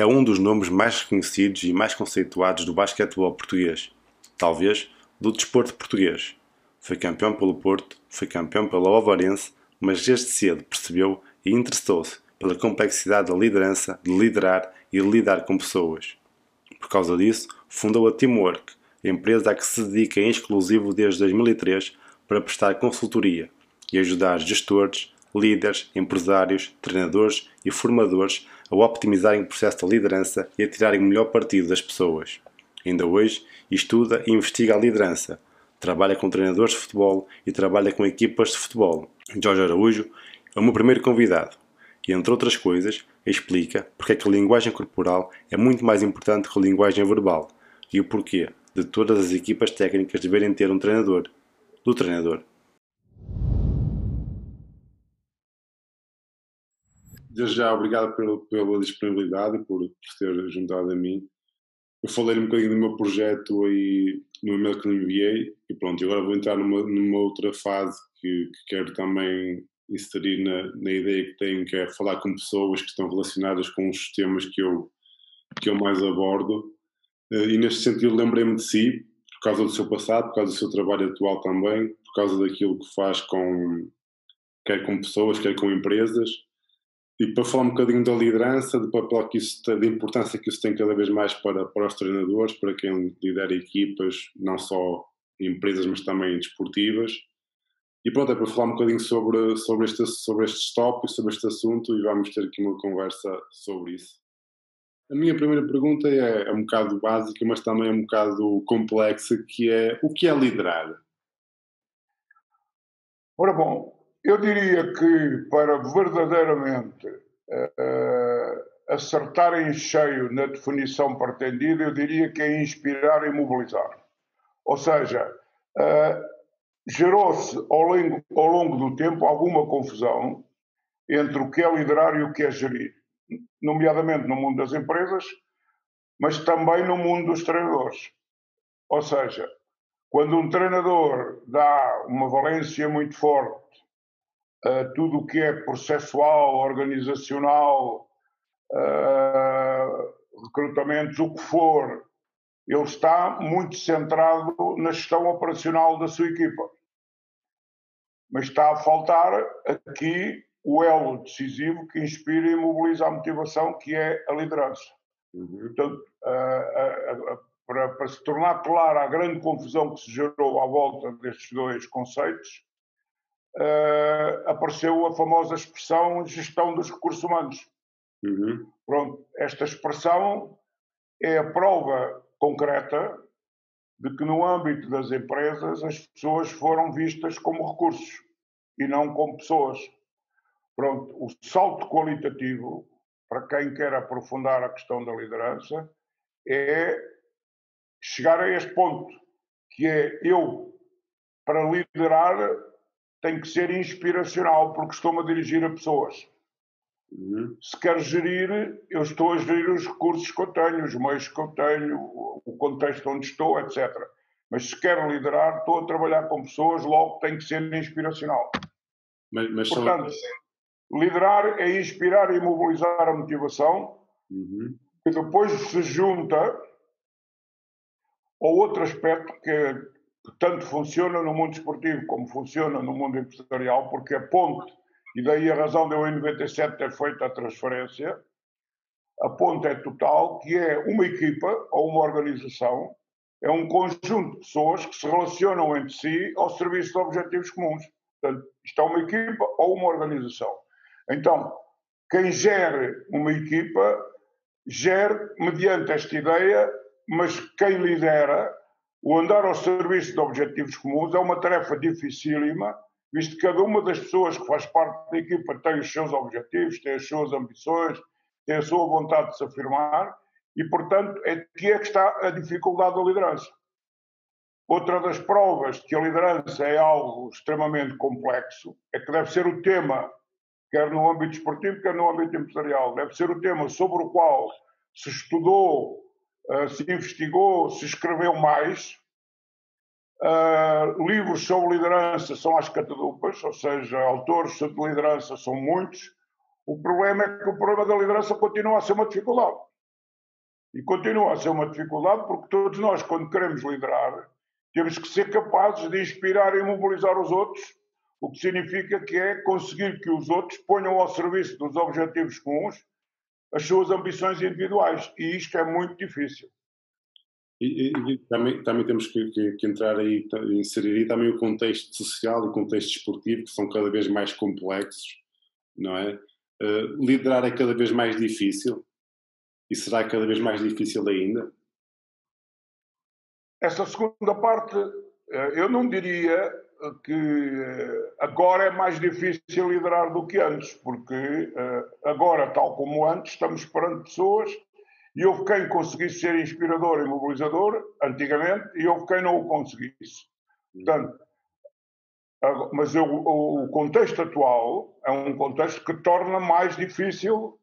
é um dos nomes mais reconhecidos e mais conceituados do basquetebol português, talvez do desporto português. Foi campeão pelo Porto, foi campeão pela Ovarense, mas desde cedo percebeu e interessou-se pela complexidade da liderança, de liderar e de lidar com pessoas. Por causa disso, fundou a Teamwork, empresa a que se dedica em exclusivo desde 2003 para prestar consultoria e ajudar gestores, líderes, empresários, treinadores e formadores a optimizarem o processo de liderança e a tirarem o melhor partido das pessoas. Ainda hoje, estuda e investiga a liderança, trabalha com treinadores de futebol e trabalha com equipas de futebol. Jorge Araújo é o meu primeiro convidado e, entre outras coisas, explica porque é que a linguagem corporal é muito mais importante que a linguagem verbal e o porquê de todas as equipas técnicas deverem ter um treinador, do treinador. Desde já, obrigado pela, pela disponibilidade e por, por ter juntado a mim eu falei um bocadinho do meu projeto aí no e-mail que lhe enviei e pronto, agora vou entrar numa, numa outra fase que, que quero também inserir na, na, ideia que tenho, que é falar com pessoas que estão relacionadas com os temas que eu, que eu mais abordo. Eh, e neste sentido lembrei-me de si, por causa do seu passado, por causa do seu trabalho atual também, por causa daquilo que faz com, quer com pessoas, quer com empresas, e para falar um bocadinho da liderança, do papel que isso da importância que isso tem cada vez mais para, para os treinadores, para quem lidera equipas, não só empresas, mas também desportivas. E pronto, é para falar um bocadinho sobre, sobre, este, sobre estes tópicos, sobre este assunto, e vamos ter aqui uma conversa sobre isso. A minha primeira pergunta é, é um bocado básica, mas também é um bocado complexa, que é o que é liderar? Ora bom, eu diria que para verdadeiramente uh, acertar em cheio na definição pretendida, eu diria que é inspirar e mobilizar. Ou seja, uh, gerou-se ao ao longo do tempo alguma confusão entre o que é liderar e o que é gerir, nomeadamente no mundo das empresas, mas também no mundo dos treinadores. Ou seja, quando um treinador dá uma valência muito forte uh, tudo o que é processual, organizacional, uh, recrutamentos, o que for, ele está muito centrado na gestão operacional da sua equipa. Mas está a faltar aqui o elo decisivo que inspira e mobiliza a motivação, que é a liderança. Uhum. Portanto, para, para, se tornar clara a grande confusão que se gerou à volta destes dois conceitos, uh, apareceu a famosa expressão gestão dos recursos humanos. Uhum. Pronto, esta expressão é a prova concreta de que no âmbito das empresas as pessoas foram vistas como recursos e não como pessoas. Pronto, o salto qualitativo, para quem quer aprofundar a questão da liderança, é chegar a este ponto, que é eu, para liderar, tem que ser inspiracional, porque estou-me a dirigir a pessoas. Uhum. Se quero gerir, eu estou a gerir os recursos que eu tenho, os meios que eu tenho, o contexto onde estou, etc. Mas se quero liderar, estou a trabalhar com pessoas, logo tem que ser inspiracional. Mas, mas Portanto, são... liderar é inspirar e mobilizar a motivação, uhum. que depois se junta ao outro aspecto que que tanto funciona no mundo esportivo como funciona no mundo empresarial, porque a ponte, e daí a razão de eu em 97 ter feito a transferência, a ponte é total, que é uma equipa ou uma organização, é um conjunto de pessoas que se relacionam entre si ao serviço de objetivos comuns. Portanto, isto é uma equipa ou uma organização. Então, quem gere uma equipa, gere mediante esta ideia, mas quem lidera o andar ao serviço de objetivos comuns é uma tarefa dificílima, visto que cada uma das pessoas que faz parte da equipa tem os seus objetivos, tem as suas ambições, tem a sua vontade de se afirmar, e, portanto, é que é que está a dificuldade da liderança. Outra das provas de que a liderança é algo extremamente complexo é que deve ser o tema, quer no âmbito esportivo, quer no âmbito empresarial, deve ser o tema sobre o qual se estudou eh, se investigou, se escreveu mais. Uh, livros sobre liderança são às catadupas, ou seja, autores de liderança são muitos. O problema é que o problema da liderança continua a ser uma dificuldade. E continua a ser uma dificuldade porque todos nós, quando queremos liderar, temos que ser capazes de inspirar e mobilizar os outros, o que significa que é conseguir que os outros ponham ao serviço dos objetivos comuns as suas ambições individuais. E isto é muito difícil. E, e, e também, também temos que, que, que, entrar aí, inserir aí também o contexto social e o contexto esportivo, que são cada vez mais complexos, não é? Uh, liderar é cada vez mais difícil e será cada vez mais difícil ainda? Essa segunda parte, eh, eu não diria que eh, agora é mais difícil liderar do que antes, porque eh, agora, tal como antes, estamos perante pessoas e houve quem conseguisse ser inspirador e mobilizador antigamente e houve quem não o conseguisse. Portanto, mas eu, o contexto atual é um contexto que torna mais difícil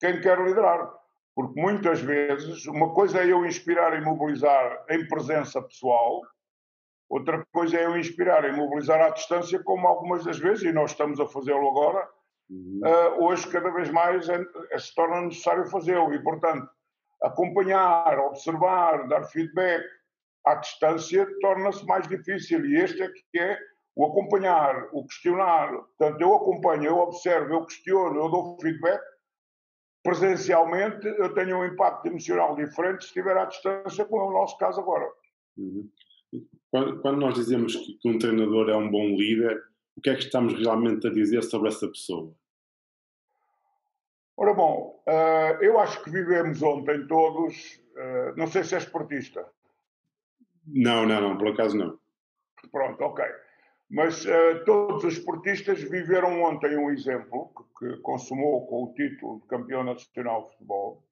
quem quer liderar. Porque muitas vezes, uma coisa é eu inspirar e mobilizar em presença pessoal, outra coisa é eu inspirar e mobilizar à distância, como algumas das vezes, e nós estamos a fazê-lo agora, uhum. uh, hoje cada vez mais é, é, se torna necessário fazê-lo. E, portanto, acompanhar, observar, dar feedback à distância torna-se mais difícil. E este é que é o acompanhar, o questionar. Portanto, eu acompanho, eu observo, eu questiono, eu dou feedback presencialmente eu tenho um impacto emocional diferente se estiver à distância, como é o nosso caso agora. Uhum. Quando, quando, nós dizemos que, um treinador é um bom líder, o que é que estamos realmente a dizer sobre essa pessoa? Ora bom, uh, eu acho que vivemos ontem todos, uh, não sei se é esportista. Não, não, não, por acaso não. Pronto, ok. Mas uh, todos os esportistas viveram ontem um exemplo que, que, consumou com o título de campeão nacional de futebol,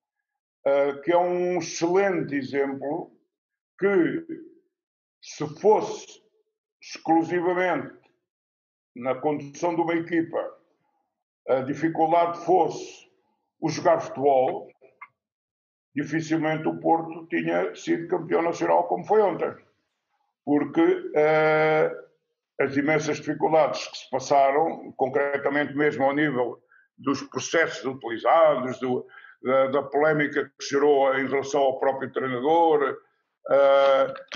que é um excelente exemplo que, se fosse exclusivamente na condução de uma equipa, a dificuldade fosse o jogar futebol, dificilmente o Porto tinha sido campeão nacional como foi ontem. Porque uh, as imensas dificuldades que se passaram, concretamente mesmo ao nível dos processos utilizados, do, da, da, polémica que gerou em relação ao próprio treinador,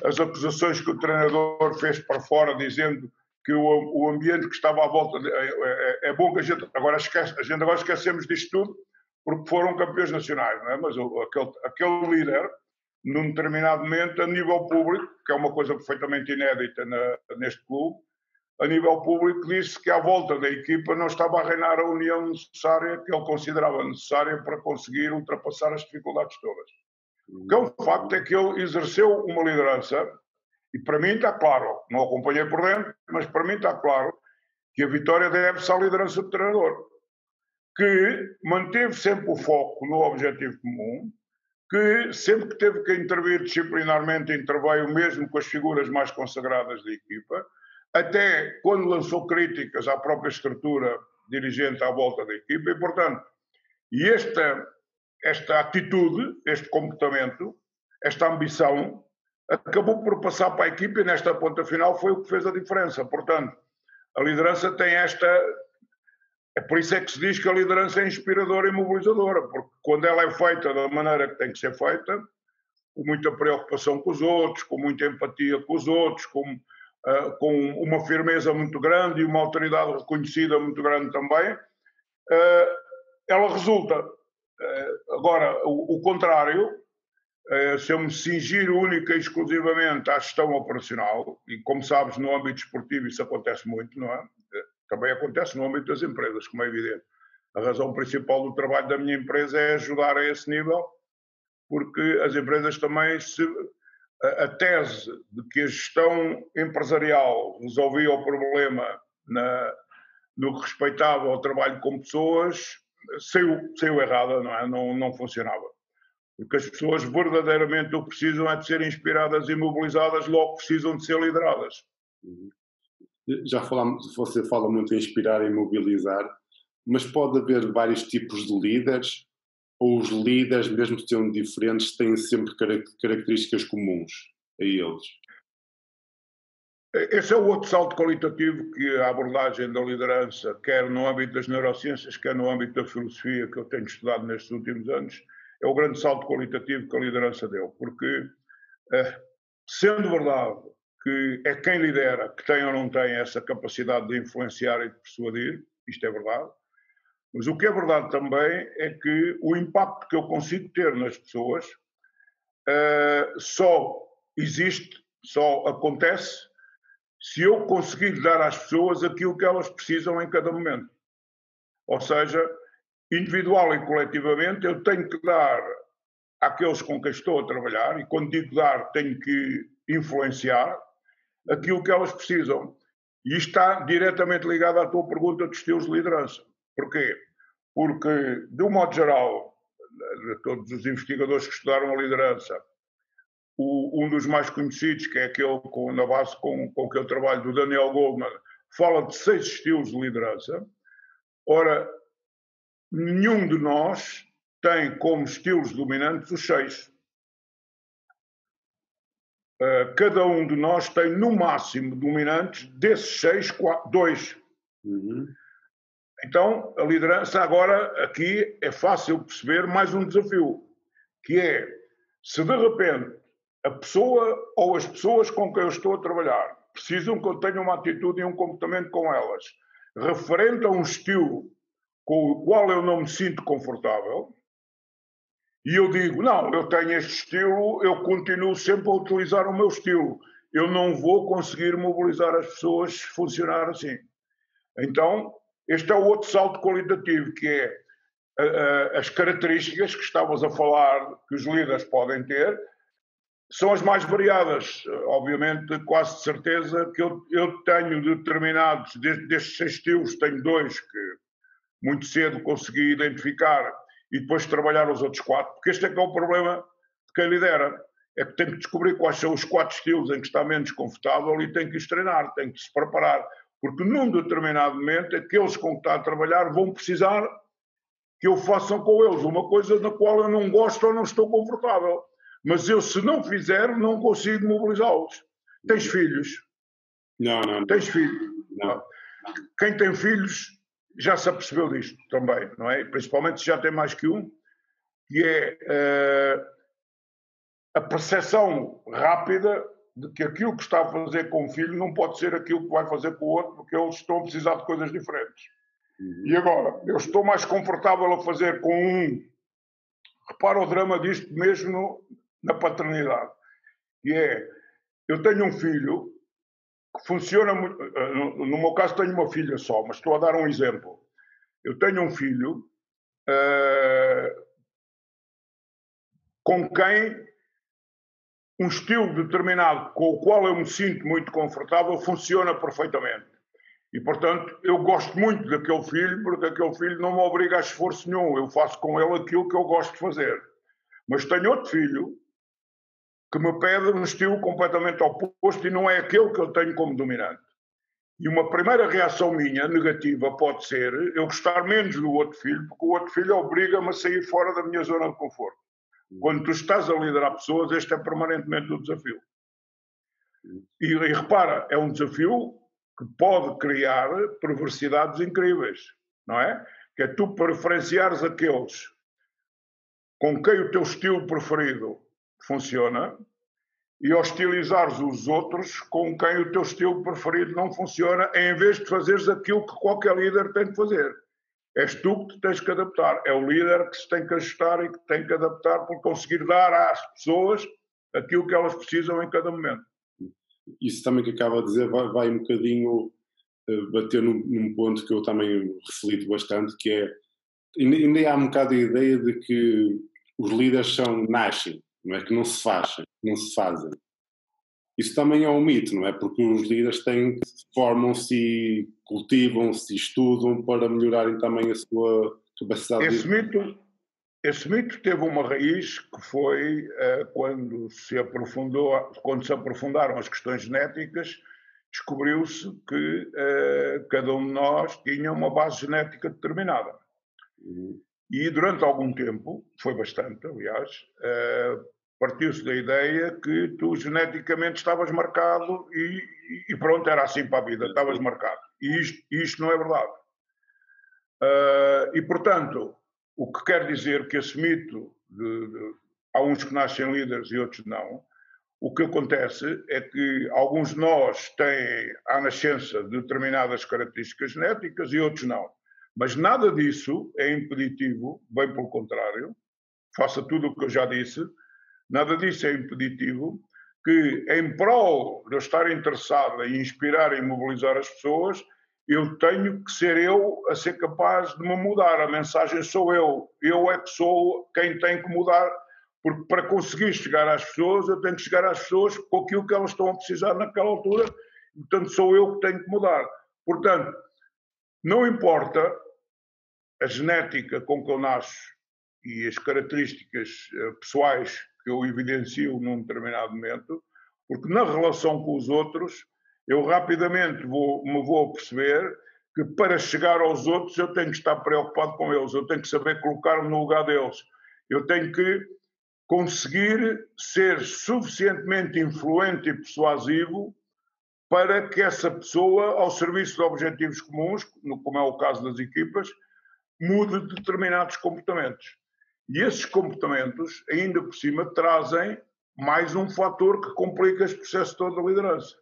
as acusações que o treinador fez para fora, dizendo que o, o ambiente que estava à volta. É, é, é, bom que a gente agora esquece, a gente agora esquecemos disto tudo, porque foram campeões nacionais, não é? mas o, aquele, aquele líder num determinado momento, a nível público, que é uma coisa perfeitamente inédita na, neste clube, a nível público, disse que à volta da equipa não estava a reinar a união necessária que ele considerava necessária para conseguir ultrapassar as dificuldades todas. O que é um facto é que ele exerceu uma liderança, e para mim está claro, não acompanhei por dentro, mas para mim está claro que a vitória deve-se à liderança do treinador, que manteve sempre o foco no objetivo comum, que sempre que teve que intervir disciplinarmente, interveio mesmo com as figuras mais consagradas da equipa, até quando lançou críticas à própria estrutura dirigente à volta da equipa, e portanto, e esta, esta atitude, este comportamento, esta ambição, acabou por passar para a equipa e nesta ponta final foi o que fez a diferença. Portanto, a liderança tem esta. É por isso é que se diz que a liderança é inspiradora e mobilizadora, porque quando ela é feita da maneira que tem que ser feita, com muita preocupação com os outros, com muita empatia com os outros, com uh, com uma firmeza muito grande e uma autoridade reconhecida muito grande também, uh, ela resulta. Uh, agora, o, o contrário, se eu me cingir única e exclusivamente à gestão operacional, e como sabes, no âmbito esportivo isso acontece muito, não é? Também acontece no âmbito das empresas, como é evidente. A razão principal do trabalho da minha empresa é ajudar a esse nível, porque as empresas também se a tese de que a gestão empresarial resolvia o problema na, no que respeitava ao trabalho com pessoas saiu, saiu errada, não é? Não, não funcionava. Porque as pessoas verdadeiramente o precisam é de ser inspiradas e mobilizadas, logo precisam de ser lideradas. Uhum. Já falamos, você fala muito em inspirar e mobilizar, mas pode haver vários tipos de líderes ou os líderes, mesmo sendo diferentes, têm sempre características comuns a eles? Esse é o outro salto qualitativo que a abordagem da liderança, quer no âmbito das neurociências, quer no âmbito da filosofia que eu tenho estudado nestes últimos anos, é o grande salto qualitativo que a liderança deu, porque, eh, sendo verdade que é quem lidera que tem ou não tem essa capacidade de influenciar e de persuadir, isto é verdade, mas o que é verdade também é que o impacto que eu consigo ter nas pessoas uh, só existe, só acontece se eu conseguir dar às pessoas aquilo que elas precisam em cada momento. Ou seja, individual e coletivamente, eu tenho que dar àqueles com quem estou a trabalhar, e quando digo dar, tenho que influenciar aquilo que elas precisam. E está diretamente ligado à tua pergunta dos estilos de liderança. Porquê? Porque, de um modo geral, de todos os investigadores que estudaram a liderança, o, um dos mais conhecidos, que é aquele com, na base com, com que eu trabalho, do Daniel Goldman, fala de seis estilos de liderança. Ora, nenhum de nós tem como estilos dominantes os seis. Uh, cada um de nós tem, no máximo, dominantes desses seis, quatro, dois. Uhum. Então, a liderança agora aqui é fácil perceber mais um desafio, que é se de repente a pessoa ou as pessoas com quem eu estou a trabalhar precisam que eu tenha uma atitude e um comportamento com elas referente a um estilo com o qual eu não me sinto confortável, e eu digo, não, eu tenho este estilo, eu continuo sempre a utilizar o meu estilo, eu não vou conseguir mobilizar as pessoas se funcionar assim. Então, este é o outro salto qualitativo, que é as características que estávamos a falar que os líderes podem ter, são as mais variadas. Obviamente, quase de certeza que eu, eu tenho determinados, destes seis estilos, tenho dois que muito cedo consegui identificar e depois trabalhar os outros quatro, porque este é que é o problema de quem lidera. É que tem que descobrir quais são os quatro estilos em que está menos confortável e tem que os treinar, tem que se preparar. Porque num determinado momento, aqueles com que está a trabalhar vão precisar que eu faça com eles uma coisa na qual eu não gosto ou não estou confortável. Mas eu, se não fizer, não consigo mobilizá-los. Tens filhos? Não, não. Tens filhos? Não. Quem tem filhos já se apercebeu disto também, não é? Principalmente se já tem mais que um, que é uh, a percepção rápida de que aquilo que está a fazer com o filho não pode ser aquilo que vai fazer com o outro, porque eles estão a precisar de coisas diferentes. Uhum. E agora, eu estou mais confortável a fazer com um. Repara o drama disto mesmo na paternidade. E é, eu tenho um filho que funciona muito. Eh, no meu caso, tenho uma filha só, mas estou a dar um exemplo. Eu tenho um filho uh, com quem um estilo determinado com o qual eu me sinto muito confortável funciona perfeitamente. E, portanto, eu gosto muito daquele filho, porque aquele filho não me obriga a esforço nenhum. Eu faço com ele aquilo que eu gosto de fazer. Mas tenho outro filho que me pede um estilo completamente oposto e não é aquele que eu tenho como dominante. E uma primeira reação minha, negativa, pode ser eu gostar menos do outro filho, porque o outro filho obriga-me a sair fora da minha zona de conforto. Quando tu estás a liderar pessoas, este é permanentemente o desafio. E, e repara, é um desafio que pode criar perversidades incríveis, não é? Que é tu preferenciares aqueles com quem o teu estilo preferido funciona e hostilizares os outros com quem o teu estilo preferido não funciona, em vez de fazeres aquilo que qualquer líder tem de fazer. És tu que te tens que adaptar. É o líder que se tem que ajustar e que tem que adaptar por conseguir dar às pessoas aquilo que elas precisam em cada momento. Isso também que acaba de dizer vai, vai um bocadinho uh, bater num, num, ponto que eu também reflito bastante, que é ainda há um bocado a ideia de que os líderes são nascem, não é que não se fazem, não se fazem. Isso também é um mito, não é? Porque os líderes têm, formam-se, cultivam-se, estudam para melhorarem também a sua capacidade esse de... Mito, esse mito teve uma raiz que foi uh, quando, se aprofundou, quando se aprofundaram as questões genéticas, descobriu-se que uh, cada um de nós tinha uma base genética determinada. Uhum. E durante algum tempo, foi bastante, aliás, uh, partiu-se da ideia que tu geneticamente estavas marcado e, e, pronto, era assim para a vida, estavas marcado. E isto, isto não é verdade. Uh, e, portanto, o que quer dizer que esse mito de, de, há uns que nascem líderes e outros não. O que acontece é que alguns de nós têm à nascença determinadas características genéticas e outros não. Mas nada disso é impeditivo, bem pelo contrário, faça tudo o que eu já disse, nada disso é impeditivo que, em prol de eu estar interessado em inspirar e mobilizar as pessoas, eu tenho que ser eu a ser capaz de me mudar. A mensagem sou eu. Eu é que sou quem tem que mudar porque para conseguir chegar às pessoas, eu tenho que chegar às pessoas com aquilo que elas estão a precisar naquela altura, portanto, sou eu que tenho que mudar. Portanto, não importa a genética com que eu nasço e as características eh, pessoais que eu evidencio num determinado momento, porque na relação com os outros, eu rapidamente vou, me vou perceber que para chegar aos outros eu tenho que estar preocupado com eles, eu tenho que saber colocar-me no lugar deles, eu tenho que conseguir ser suficientemente influente e persuasivo para que essa pessoa, ao serviço de objetivos comuns, como é o caso das equipas, mude determinados comportamentos. E esses comportamentos, ainda por cima, trazem mais um fator que complica este processo todo da liderança.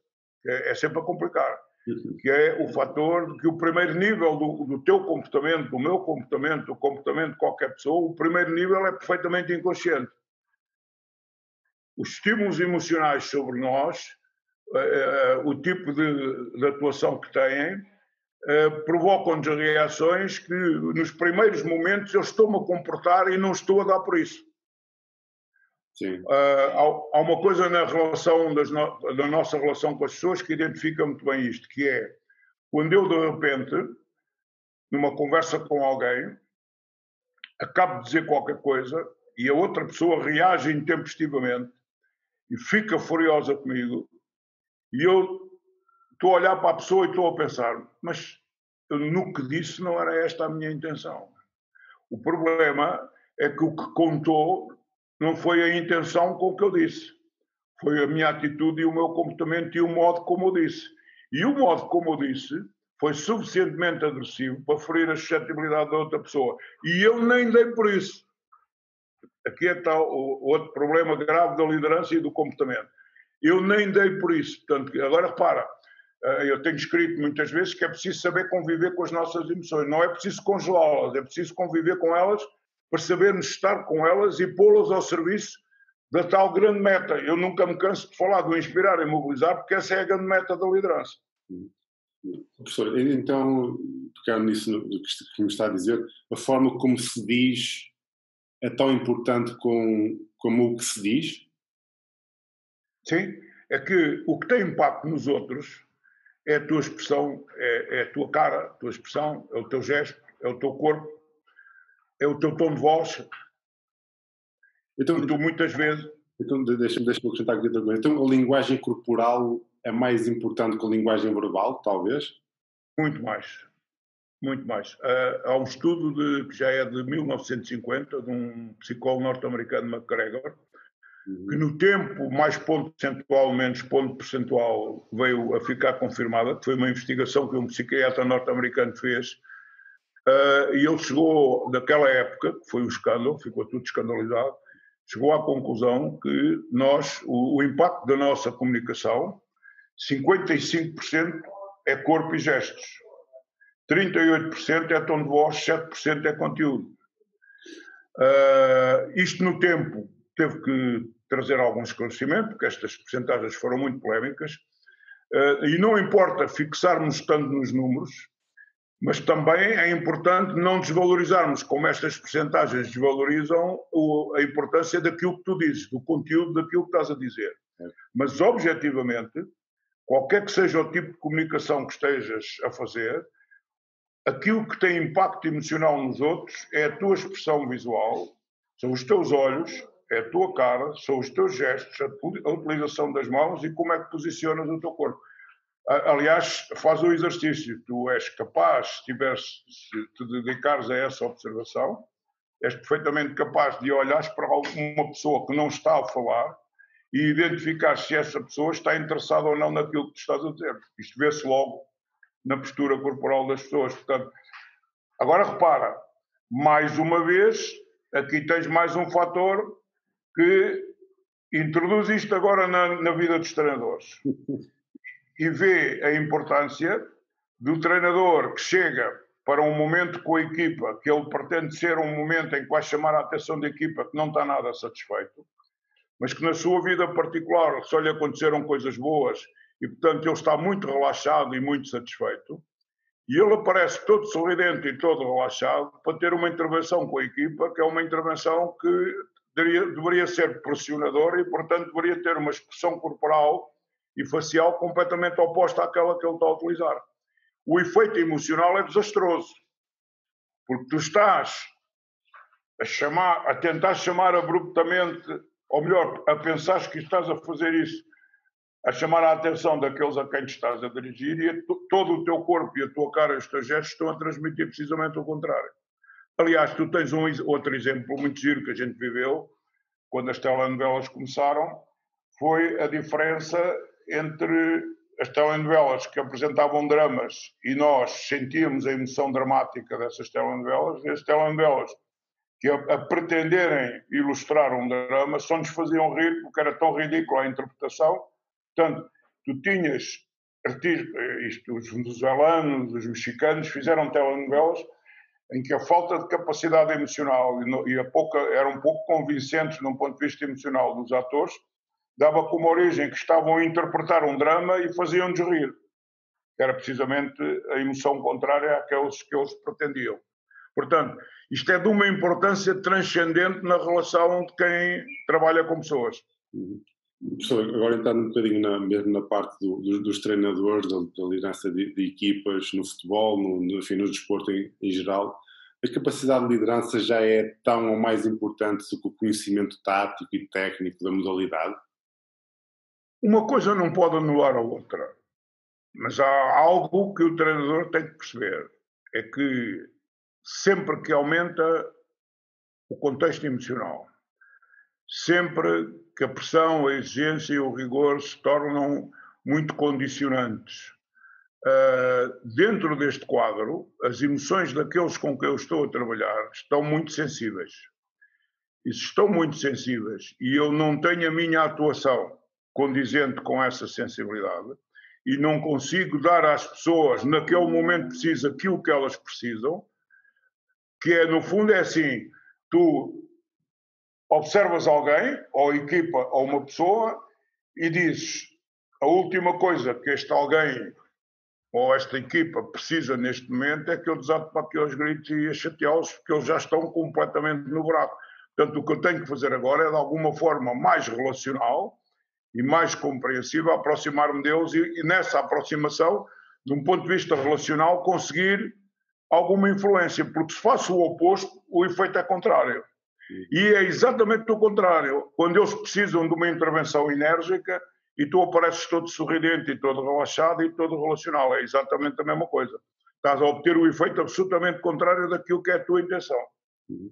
É, é sempre a complicar. Uhum. Que é o fator de que o primeiro nível do, do teu comportamento, do meu comportamento, do comportamento de qualquer pessoa, o primeiro nível é perfeitamente inconsciente os estímulos emocionais sobre nós, uh, o tipo de, de, atuação que têm, uh, provocam-nos reações que, nos primeiros momentos, eu estou-me a comportar e não estou a dar por isso. Sim. Uh, há, há, uma coisa na relação no, da nossa relação com as pessoas que identifica muito bem isto, que é quando eu de repente, numa conversa com alguém, acabo de dizer qualquer coisa e a outra pessoa reage intempestivamente e fica furiosa comigo, e eu estou a olhar para a pessoa e estou a pensar, mas no que disse não era esta a minha intenção. O problema é que o que contou não foi a intenção com que eu disse, foi a minha atitude e o meu comportamento e o modo como eu disse. E o modo como eu disse foi suficientemente agressivo para ferir a suscetibilidade da outra pessoa. E eu nem dei por isso. Aqui está é o, outro problema grave da liderança e do comportamento. Eu nem dei por isso. Portanto, agora repara, eu tenho escrito muitas vezes que é preciso saber conviver com as nossas emoções. Não é preciso congelá-las, é preciso conviver com elas para sabermos estar com elas e pô-las ao serviço da tal grande meta. Eu nunca me canso de falar do inspirar e mobilizar, porque essa é a grande meta da liderança. Professor, então, tocando nisso que me está a dizer, a forma como se diz é tão importante com, como o que se diz? Sim, é que o que tem impacto nos outros é a tua expressão, é, é, a tua cara, a tua expressão, é o teu gesto, é o teu corpo, é o teu tom de voz. Então, e tu muitas vezes. Então, deixa-me deixa acrescentar aqui outra coisa. Então, a linguagem corporal é mais importante que a linguagem verbal, talvez? Muito mais muito mais. Uh, há um estudo de, que já é de 1950, de um psicólogo norte-americano, McGregor. Que no tempo, mais ponto percentual, menos ponto percentual, veio a ficar confirmada, foi uma investigação que um psiquiatra norte-americano fez, uh, e ele chegou, naquela época, que foi um escândalo, ficou tudo escandalizado, chegou à conclusão que nós, o, o impacto da nossa comunicação, 55% é corpo e gestos. 38% é tom de voz, 7% é conteúdo. Uh, isto no tempo teve que trazer algum esclarecimento, porque estas percentagens foram muito polémicas, uh, e não importa fixarmos tanto nos números, mas também é importante não desvalorizarmos, como estas percentagens desvalorizam a importância daquilo que tu dizes, do conteúdo daquilo que estás a dizer. É. Mas, objetivamente, qualquer que seja o tipo de comunicação que estejas a fazer, aquilo que tem impacto emocional nos outros é a tua expressão visual, são os teus olhos, é a tua cara, são os teus gestos, a utilização das mãos e como é que posicionas o teu corpo. Aliás, faz o exercício, tu és capaz, se, tiveres, se te dedicares a essa observação, és perfeitamente capaz de olhar para uma pessoa que não está a falar e identificar se essa pessoa está interessada ou não naquilo que tu estás a dizer. Isto vê-se logo na postura corporal das pessoas. Portanto, agora repara, mais uma vez, aqui tens mais um fator que introduz isto agora na, na vida dos treinadores e vê a importância do treinador que chega para um momento com a equipa, que ele pretende ser um momento em que vai chamar a atenção da equipa que não está nada satisfeito, mas que na sua vida particular só lhe aconteceram coisas boas e, portanto, ele está muito relaxado e muito satisfeito. E ele aparece todo sorridente e todo relaxado para ter uma intervenção com a equipa, que é uma intervenção que deveria, deveria ser pressionadora e, portanto, deveria ter uma expressão corporal e facial completamente oposta àquela que ele está a utilizar. O efeito emocional é desastroso, porque tu estás a chamar, a tentar chamar abruptamente, ou melhor, a pensar que estás a fazer isso a chamar a atenção daqueles a quem te estás a dirigir e a todo o teu corpo e a tua cara e os teus gestos estão a transmitir precisamente o contrário. Aliás, tu tens um outro exemplo muito giro que a gente viveu quando as telenovelas começaram, foi a diferença entre as telenovelas que apresentavam dramas e nós sentíamos a emoção dramática dessas telenovelas e as telenovelas que a, a pretenderem ilustrar um drama só nos faziam rir porque era tão ridícula a interpretação. Portanto, tu tinhas artistas, isto, os venezuelanos, os mexicanos, fizeram telenovelas em que a falta de capacidade emocional e, a pouca, eram pouco convincentes num ponto de vista emocional dos atores, dava como origem que estavam a interpretar um drama e faziam-nos rir. Que era precisamente a emoção contrária àqueles que eles pretendiam. Portanto, isto é de uma importância transcendente na relação de quem trabalha com pessoas. Agora entrando um bocadinho na, mesmo na parte do, dos, dos, treinadores, da, da liderança de, de, equipas no futebol, no, no, enfim, no desporto em, em, geral, a capacidade de liderança já é tão ou mais importante do que o conhecimento tático e técnico da modalidade? Uma coisa não pode anular a outra, mas há algo que o treinador tem que perceber, é que sempre que aumenta o contexto emocional, sempre que a pressão, a exigência e o rigor se tornam muito condicionantes. Uh, dentro deste quadro, as emoções daqueles com quem eu estou a trabalhar estão muito sensíveis. E se estão muito sensíveis e eu não tenho a minha atuação condizente com essa sensibilidade e não consigo dar às pessoas, naquele momento preciso, aquilo que elas precisam, que é, no fundo, é assim: tu observas alguém, ou equipa, ou uma pessoa, e dizes a última coisa que este alguém ou esta equipa precisa neste momento é que eu desato para aqueles gritos e a chateá-los, porque eles já estão completamente no buraco. Portanto, o que eu tenho que fazer agora é, de alguma forma mais relacional e mais compreensiva, aproximar-me deles e, e, nessa aproximação, de um ponto de vista relacional, conseguir alguma influência, porque se faço o oposto, o efeito é contrário. E é exatamente o contrário. Quando eles precisam de uma intervenção enérgica e tu apareces todo sorridente e todo relaxado e todo relacional, é exatamente a mesma coisa. Estás a obter o efeito absolutamente contrário daquilo que é a tua intenção. Uhum.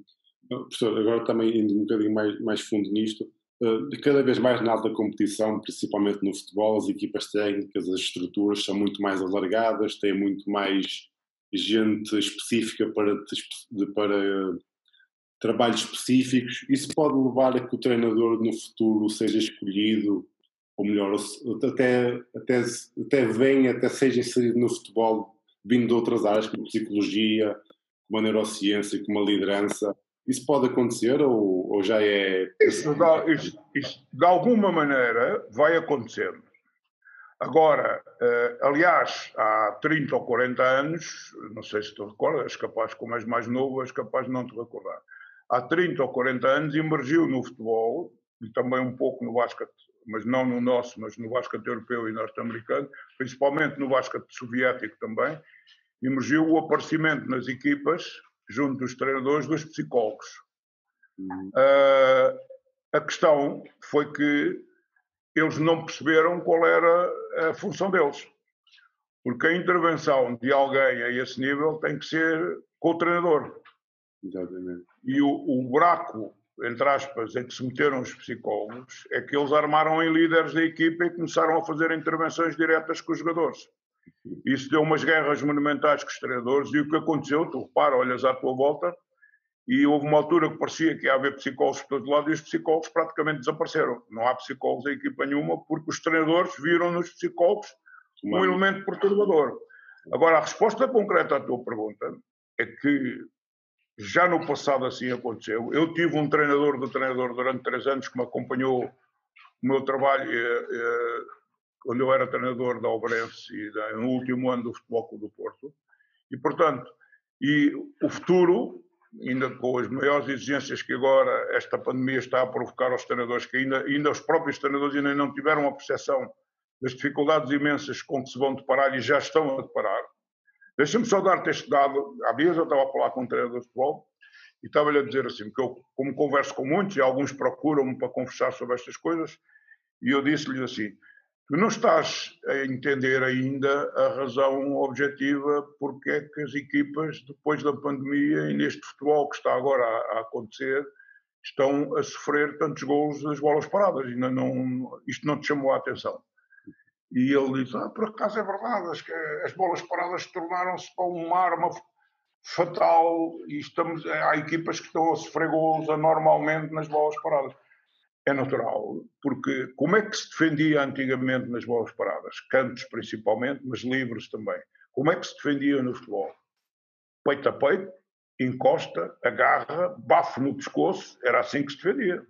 Professor, agora também indo um bocadinho mais, mais fundo nisto, uh, cada vez mais na alta competição, principalmente no futebol, as equipas técnicas, as estruturas são muito mais alargadas, têm muito mais gente específica para, para trabalhos específicos, isso pode levar a que o treinador no futuro seja escolhido, ou melhor, até, até, até venha, até seja inserido no futebol, vindo de outras áreas, como psicologia, como a neurociência, como a liderança. Isso pode acontecer ou, ou já é. Isso, isso, isso, de alguma maneira vai acontecer. Agora, eh, aliás, há 30 ou 40 anos, não sei se tu recordas, capaz, como és mais novo, és capaz de não te recordar há 30 ou 40 anos emergiu no futebol, e também um pouco no basquete, mas não no nosso, mas no basquete europeu e norte-americano, principalmente no basquete soviético também, emergiu o aparecimento nas equipas, junto dos treinadores, dos psicólogos. Uhum. Uh, a questão foi que eles não perceberam qual era a função deles. Porque a intervenção de alguém a esse nível tem que ser com o treinador. Exatamente. E o, o buraco, entre aspas, em que se meteram os psicólogos, é que eles armaram em líderes da equipa e começaram a fazer intervenções diretas com os jogadores. Isso deu umas guerras monumentais com os treinadores e o que aconteceu, tu repara, olhas à tua volta e houve uma altura que parecia que ia haver psicólogos por todo lado e os psicólogos praticamente desapareceram. Não há psicólogos em equipa nenhuma porque os treinadores viram nos psicólogos um elemento perturbador. Agora, a resposta concreta à tua pergunta é que já no passado assim aconteceu. Eu tive um treinador do treinador durante três anos que me acompanhou no meu trabalho eh, eh, quando eu era treinador da Obrense e no último ano do Futebol Clube do Porto. E, portanto, e o futuro ainda com as maiores exigências que agora esta pandemia está a provocar aos treinadores, que ainda, ainda os próprios treinadores ainda não tiveram a percepção das dificuldades imensas com que se vão deparar e já estão a deparar. Deixa-me só dar-te este dado. Há dias eu estava a falar com um treinador de futebol e estava-lhe a dizer assim, porque eu, como converso com muitos e alguns procuram-me para conversar sobre estas coisas, e eu disse-lhes assim, Tu não estás a entender ainda a razão objetiva porque é que as equipas, depois da pandemia e neste futebol que está agora a, a acontecer, estão a sofrer tantos gols das bolas paradas. Ainda não, isto não te chamou a atenção. E ele diz: ah, por acaso é verdade, as, as bolas paradas tornaram-se para uma arma fatal e estamos, há equipas que estão a sofrer gols anormalmente nas bolas paradas é natural, porque como é que se defendia antigamente nas bolas paradas? Cantos principalmente, mas livres também. Como é que se defendia no futebol? Peito a peito, encosta, agarra, bafo no pescoço, era assim que se defendia.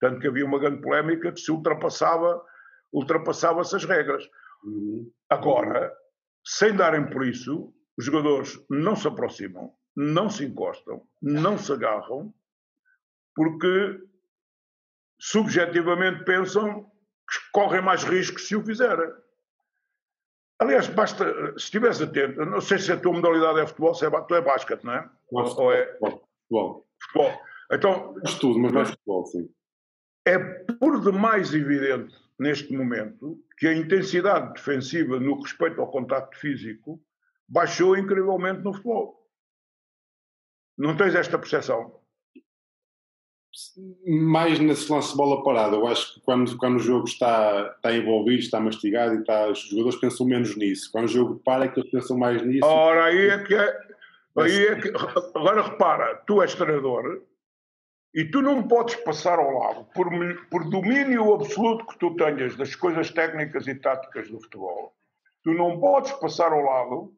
Tanto que havia uma grande polémica que se ultrapassava, ultrapassava-se as regras. Uhum. Agora, sem darem por isso, os jogadores não se aproximam, não se encostam, não se agarram, porque subjetivamente pensam que correm mais risco se o fizerem. Aliás, basta, se estivesse atento, não sei se a tua modalidade é futebol, se é, tu é basquete, não é? Não, futebol, Ou é futebol. Futebol. Então, tudo, mas não é futebol, sim. É por demais evidente neste momento que a intensidade defensiva no respeito ao contacto físico baixou incrivelmente no futebol. Não tens esta percepção? mais nesse lance de bola parada. Eu acho que quando, quando o jogo está, está envolvido, está mastigado e está, os jogadores pensam menos nisso. Quando o jogo para, é que eles pensam mais nisso. Ora, aí é que é. Aí é que, agora repara, tu és treinador e tu não podes passar ao lado, por, por domínio absoluto que tu tenhas das coisas técnicas e táticas do futebol, tu não podes passar ao lado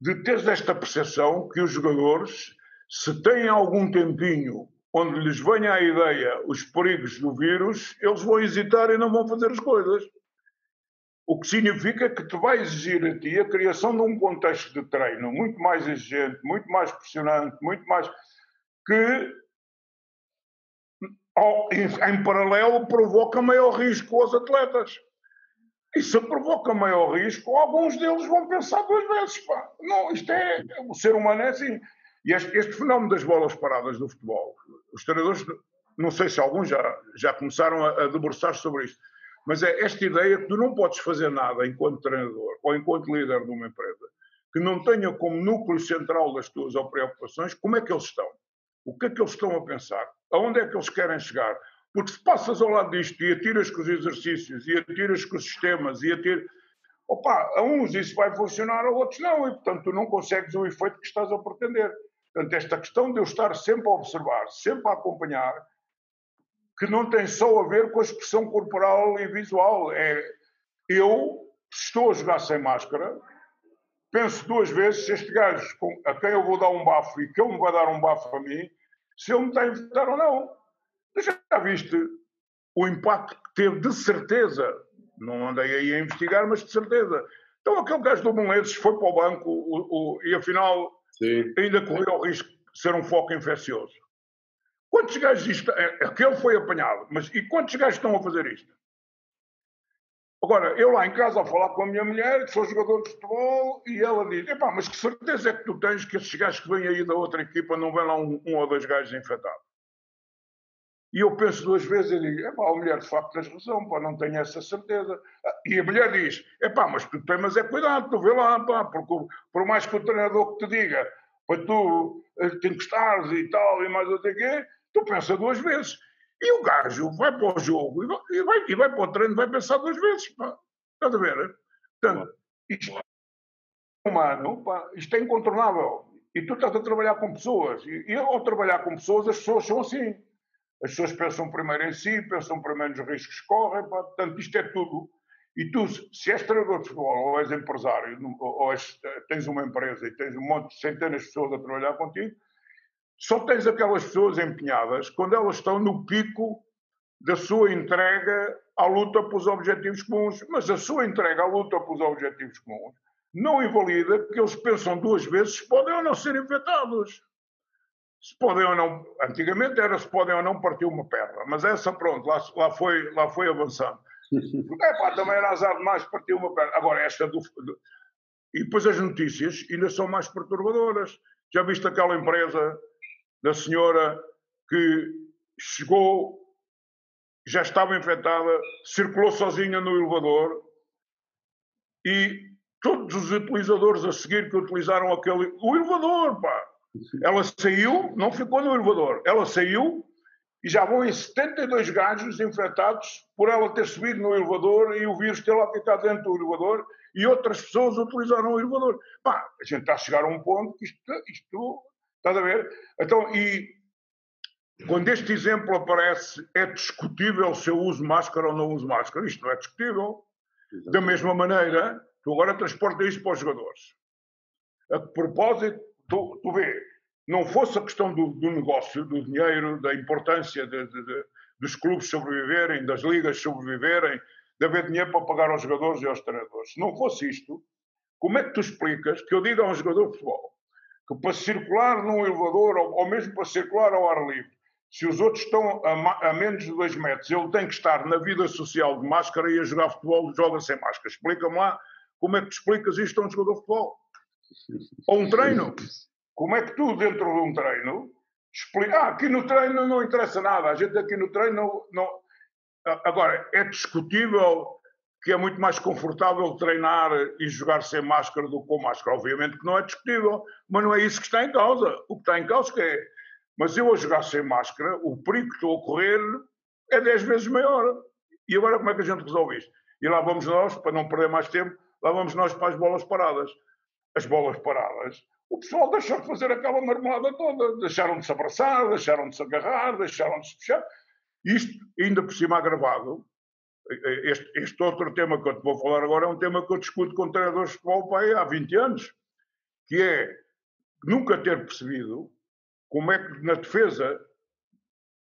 de teres esta percepção que os jogadores, se têm algum tempinho onde lhes venha a ideia os perigos do vírus, eles vão hesitar e não vão fazer as coisas. O que significa que te vai exigir a ti a criação de um contexto de treino muito mais exigente, muito mais pressionante, muito mais. que, em paralelo, provoca maior risco aos atletas. E se provoca maior risco, alguns deles vão pensar duas vezes. Pá. Não, isto é. O ser humano é assim. E este, este, fenómeno das bolas paradas do futebol, os treinadores, não sei se alguns já, já começaram a, a debruçar sobre isto, mas é esta ideia que tu não podes fazer nada enquanto treinador ou enquanto líder de uma empresa que não tenha como núcleo central das tuas preocupações como é que eles estão, o que é que eles estão a pensar, aonde é que eles querem chegar. Porque se passas ao lado disto e atiras com os exercícios, e atiras com os sistemas, e atiras. Opa, a uns isso vai funcionar, a outros não, e portanto tu não consegues o efeito que estás a pretender. Portanto, esta questão de eu estar sempre a observar, sempre a acompanhar, que não tem só a ver com a expressão corporal e visual. É eu, se estou a jogar sem máscara, penso duas vezes este gajo a quem eu vou dar um bafo e que ele me vai dar um bafo a mim, se ele me está a infectar ou não. Já viste o impacto que teve de certeza, não andei aí a investigar, mas de certeza. Então aquele gajo do Belenenses foi para o banco o, o, e afinal Sim. ainda correu o risco de ser um foco infeccioso. Quantos gajos isto. É, aquele foi apanhado, mas e quantos gajos estão a fazer isto? Agora, eu lá em casa a falar com a minha mulher, que sou jogador de futebol, e ela diz: epá, mas que certeza é que tu tens que esses gajos que vêm aí da outra equipa não vêm lá um, um ou dois gajos infectados? E eu penso duas vezes e digo: epá, a mulher de facto tens razão, pá, não tenho essa certeza. E a mulher diz: epá, mas tu tens, mas é cuidado, tu vê lá, pá, porque por mais que o treinador que te diga para tu eh, te encostares e tal, e mais sei o quê, tu pensa duas vezes. E o gajo vai para o jogo e vai, e vai, para o treino vai pensar duas vezes, pá. Estás a ver? Portanto, isto é humano, pá, isto é incontornável. E tu estás a trabalhar com pessoas. E, e ao trabalhar com pessoas, as pessoas são assim. As pessoas pensam primeiro em si, pensam primeiro nos riscos que correm, pá, portanto, isto é tudo. E tu, se és treinador de futebol, ou és empresário, ou és, tens uma empresa e tens um monte de centenas de pessoas a trabalhar contigo, só tens aquelas pessoas empenhadas quando elas estão no pico da sua entrega à luta pelos objetivos comuns. Mas a sua entrega à luta pelos objetivos comuns não invalida que eles pensam duas vezes se podem ou não ser infectados. Se podem ou não. Antigamente era se podem ou não partir uma perna, mas essa, pronto, lá, lá, foi, lá foi avançando. É pá, também era azar demais partir uma perna. Agora, esta do, do. E depois as notícias ainda são mais perturbadoras. Já viste aquela empresa da senhora que chegou, já estava infectada, circulou sozinha no elevador e todos os utilizadores a seguir que utilizaram aquele. O elevador, pá! Ela saiu, não ficou no elevador, ela saiu e já vão em 72 gajos infectados por ela ter subido no elevador e o vírus ter lá ficado dentro do elevador e outras pessoas utilizaram o elevador. Pá, a gente está a chegar a um ponto que isto, isto estás a ver? Então, e quando este exemplo aparece, é discutível se eu uso máscara ou não uso máscara. Isto não é discutível. Da mesma maneira, Tu agora transporta isto para os jogadores. A propósito, tu, tu vê, não fosse a questão do, do negócio, do dinheiro, da importância de, de, de, dos clubes sobreviverem, das ligas sobreviverem, de haver dinheiro para pagar aos jogadores e aos treinadores. Se não fosse isto, como é que tu explicas que eu diga a um jogador de futebol que para circular num elevador ou, ou mesmo para circular ao ar livre, se os outros estão a, a, menos de dois metros, ele tem que estar na vida social de máscara e a jogar futebol joga sem máscara. Explica-me lá como é que tu explicas isto a um jogador de futebol? Ou um treino? Como é que tu, dentro de um treino, explica. Ah, aqui no treino não interessa nada, a gente aqui no treino não. não... Agora, é discutível que é muito mais confortável treinar e jogar sem máscara do que com máscara. Obviamente que não é discutível, mas não é isso que está em causa. O que está em causa é. Mas eu a jogar sem máscara, o perigo que estou a correr é 10 vezes maior. E agora como é que a gente resolve isto? E lá vamos nós, para não perder mais tempo, lá vamos nós para as bolas paradas. As bolas paradas, o pessoal deixou de fazer aquela marmelada toda, deixaram de se abraçar, deixaram de se agarrar, deixaram de se puxar. Isto, ainda por cima agravado, este, este, outro tema que eu te vou falar agora é um tema que eu discuto com treinadores de futebol há 20 anos, que é nunca ter percebido como é que na defesa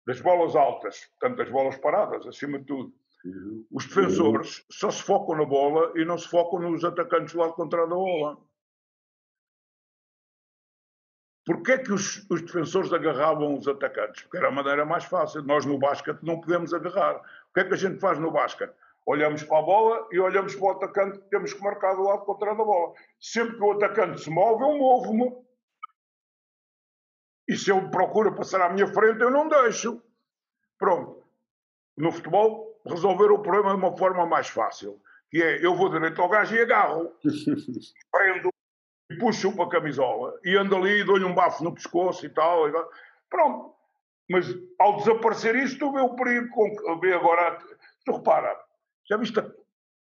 das bolas altas, portanto das bolas paradas, acima de tudo, Uhum. Os defensores só se focam na bola e não se focam nos atacantes lá contra a bola. Porquê é que os, os, defensores agarravam os atacantes? Porque era a maneira mais fácil. Nós no basquete não podemos agarrar. O que é que a gente faz no basquete? Olhamos para a bola e olhamos para o atacante que temos que marcar do lado contrário da bola. Sempre que o atacante se move, eu movo-me. E se ele procura passar à minha frente, eu não deixo. Pronto. No futebol, resolver o problema de uma forma mais fácil, que é eu vou direito ao gajo e agarro, prendo e puxo para a camisola e ando ali e dou-lhe um bafo no pescoço e tal. E tal. Pronto. Mas ao desaparecer isso, tu vê o perigo. Com, vê agora. Tu repara, já viste?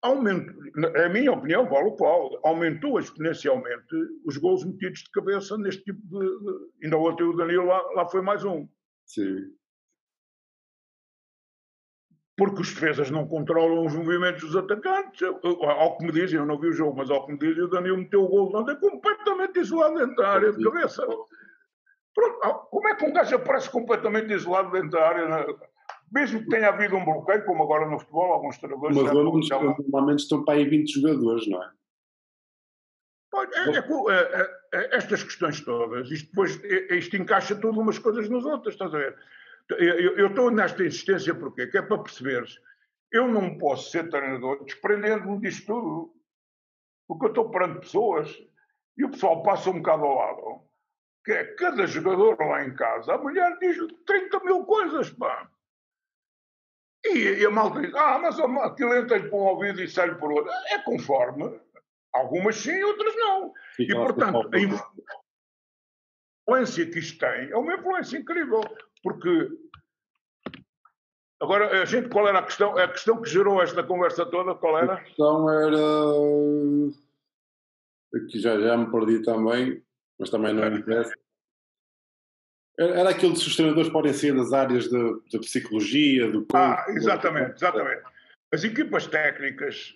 Aumento, a minha opinião, vale o qual, aumentou exponencialmente os gols metidos de cabeça neste tipo de. de ainda ontem o Danilo lá, lá foi mais um. Sim porque os defesas não controlam os movimentos dos atacantes. Ao que me dizem, eu não vi o jogo, mas ao que me dizem, o Danilo meteu o gol ontem completamente isolado dentro da área de cabeça. Pronto, como é que um gajo aparece completamente isolado dentro da área? Mesmo que tenha havido um bloqueio, como agora no futebol, alguns treinadores... Mas normalmente estão para aí 20 jogadores, não é? É, é, é, estas questões todas, isto depois isto encaixa tudo umas coisas nas outras, estás a ver? Eu estou nesta insistência porquê? Que é para perceberes, eu não posso ser treinador desprendendo-me disto tudo. Porque eu estou perante pessoas e o pessoal passa um bocado ao lado, que é cada jogador lá em casa, a mulher diz 30 mil coisas, pá. E, e a malta diz, ah, mas aquilo entra-lhe para um ouvido e sai-lhe por outro. É conforme. Algumas sim, outras não. e, portanto, a influência que isto tem é uma influência incrível. Porque agora a gente qual era a questão? A questão que gerou esta conversa toda, qual era? A questão era que já, já me perdi também. Mas também não interessa. Era aquilo de se os treinadores podem ser das áreas da, psicologia, do Ah, exatamente, exatamente. As equipas técnicas,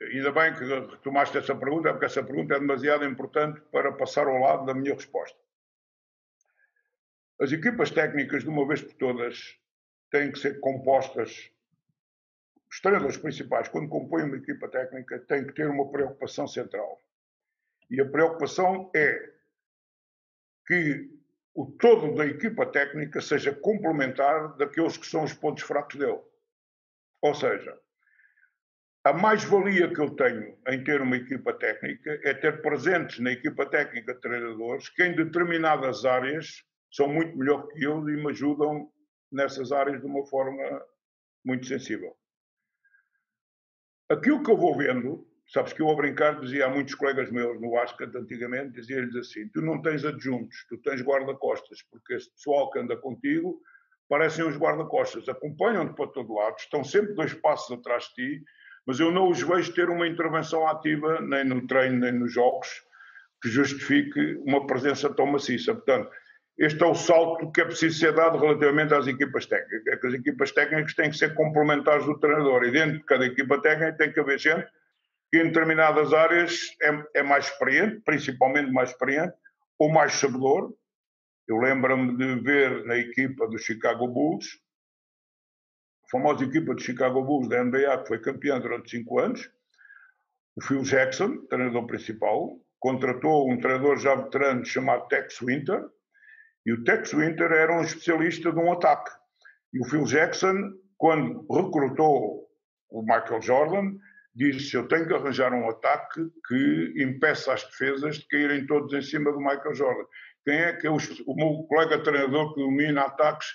ainda bem que retomaste essa pergunta, porque essa pergunta é demasiado importante para passar ao lado da minha resposta. As equipas técnicas, de uma vez por todas, têm que ser compostas. Os treinadores principais, quando compõem uma equipa técnica, têm que ter uma preocupação central. E a preocupação é que o todo da equipa técnica seja complementar daqueles que são os pontos fracos dele. Ou seja, a mais-valia que eu tenho em ter uma equipa técnica é ter presentes na equipa técnica treinadores que, em determinadas áreas, são muito melhor que eu e me ajudam nessas áreas de uma forma muito sensível. Aquilo que eu vou vendo, sabes que eu a brincar dizia a muitos colegas meus no Ascat antigamente, dizia-lhes assim, tu não tens adjuntos, tu tens guarda-costas, porque esse pessoal que anda contigo parecem os guarda-costas, acompanham-te para todo lado, estão sempre dois passos atrás de ti mas eu não os vejo ter uma intervenção ativa, nem no treino, nem nos jogos, que justifique uma presença tão maciça. Portanto, este é o salto que é preciso ser dado relativamente às equipas técnicas. É as equipas técnicas têm que ser complementares do treinador e dentro de cada equipa técnica tem que haver gente que em determinadas áreas é, é mais experiente, principalmente mais experiente, ou mais sabedor. Eu lembro-me de ver na equipa do Chicago Bulls a famosa equipa de Chicago Bulls da NBA, que foi campeã durante cinco anos, o Phil Jackson, treinador principal, contratou um treinador já veterano chamado Tex Winter, e o Tex Winter era um especialista de um ataque. E o Phil Jackson, quando recrutou o Michael Jordan, disse: Eu tenho que arranjar um ataque que impeça as defesas de caírem todos em cima do Michael Jordan. Quem é que é o, o meu colega treinador que domina ataques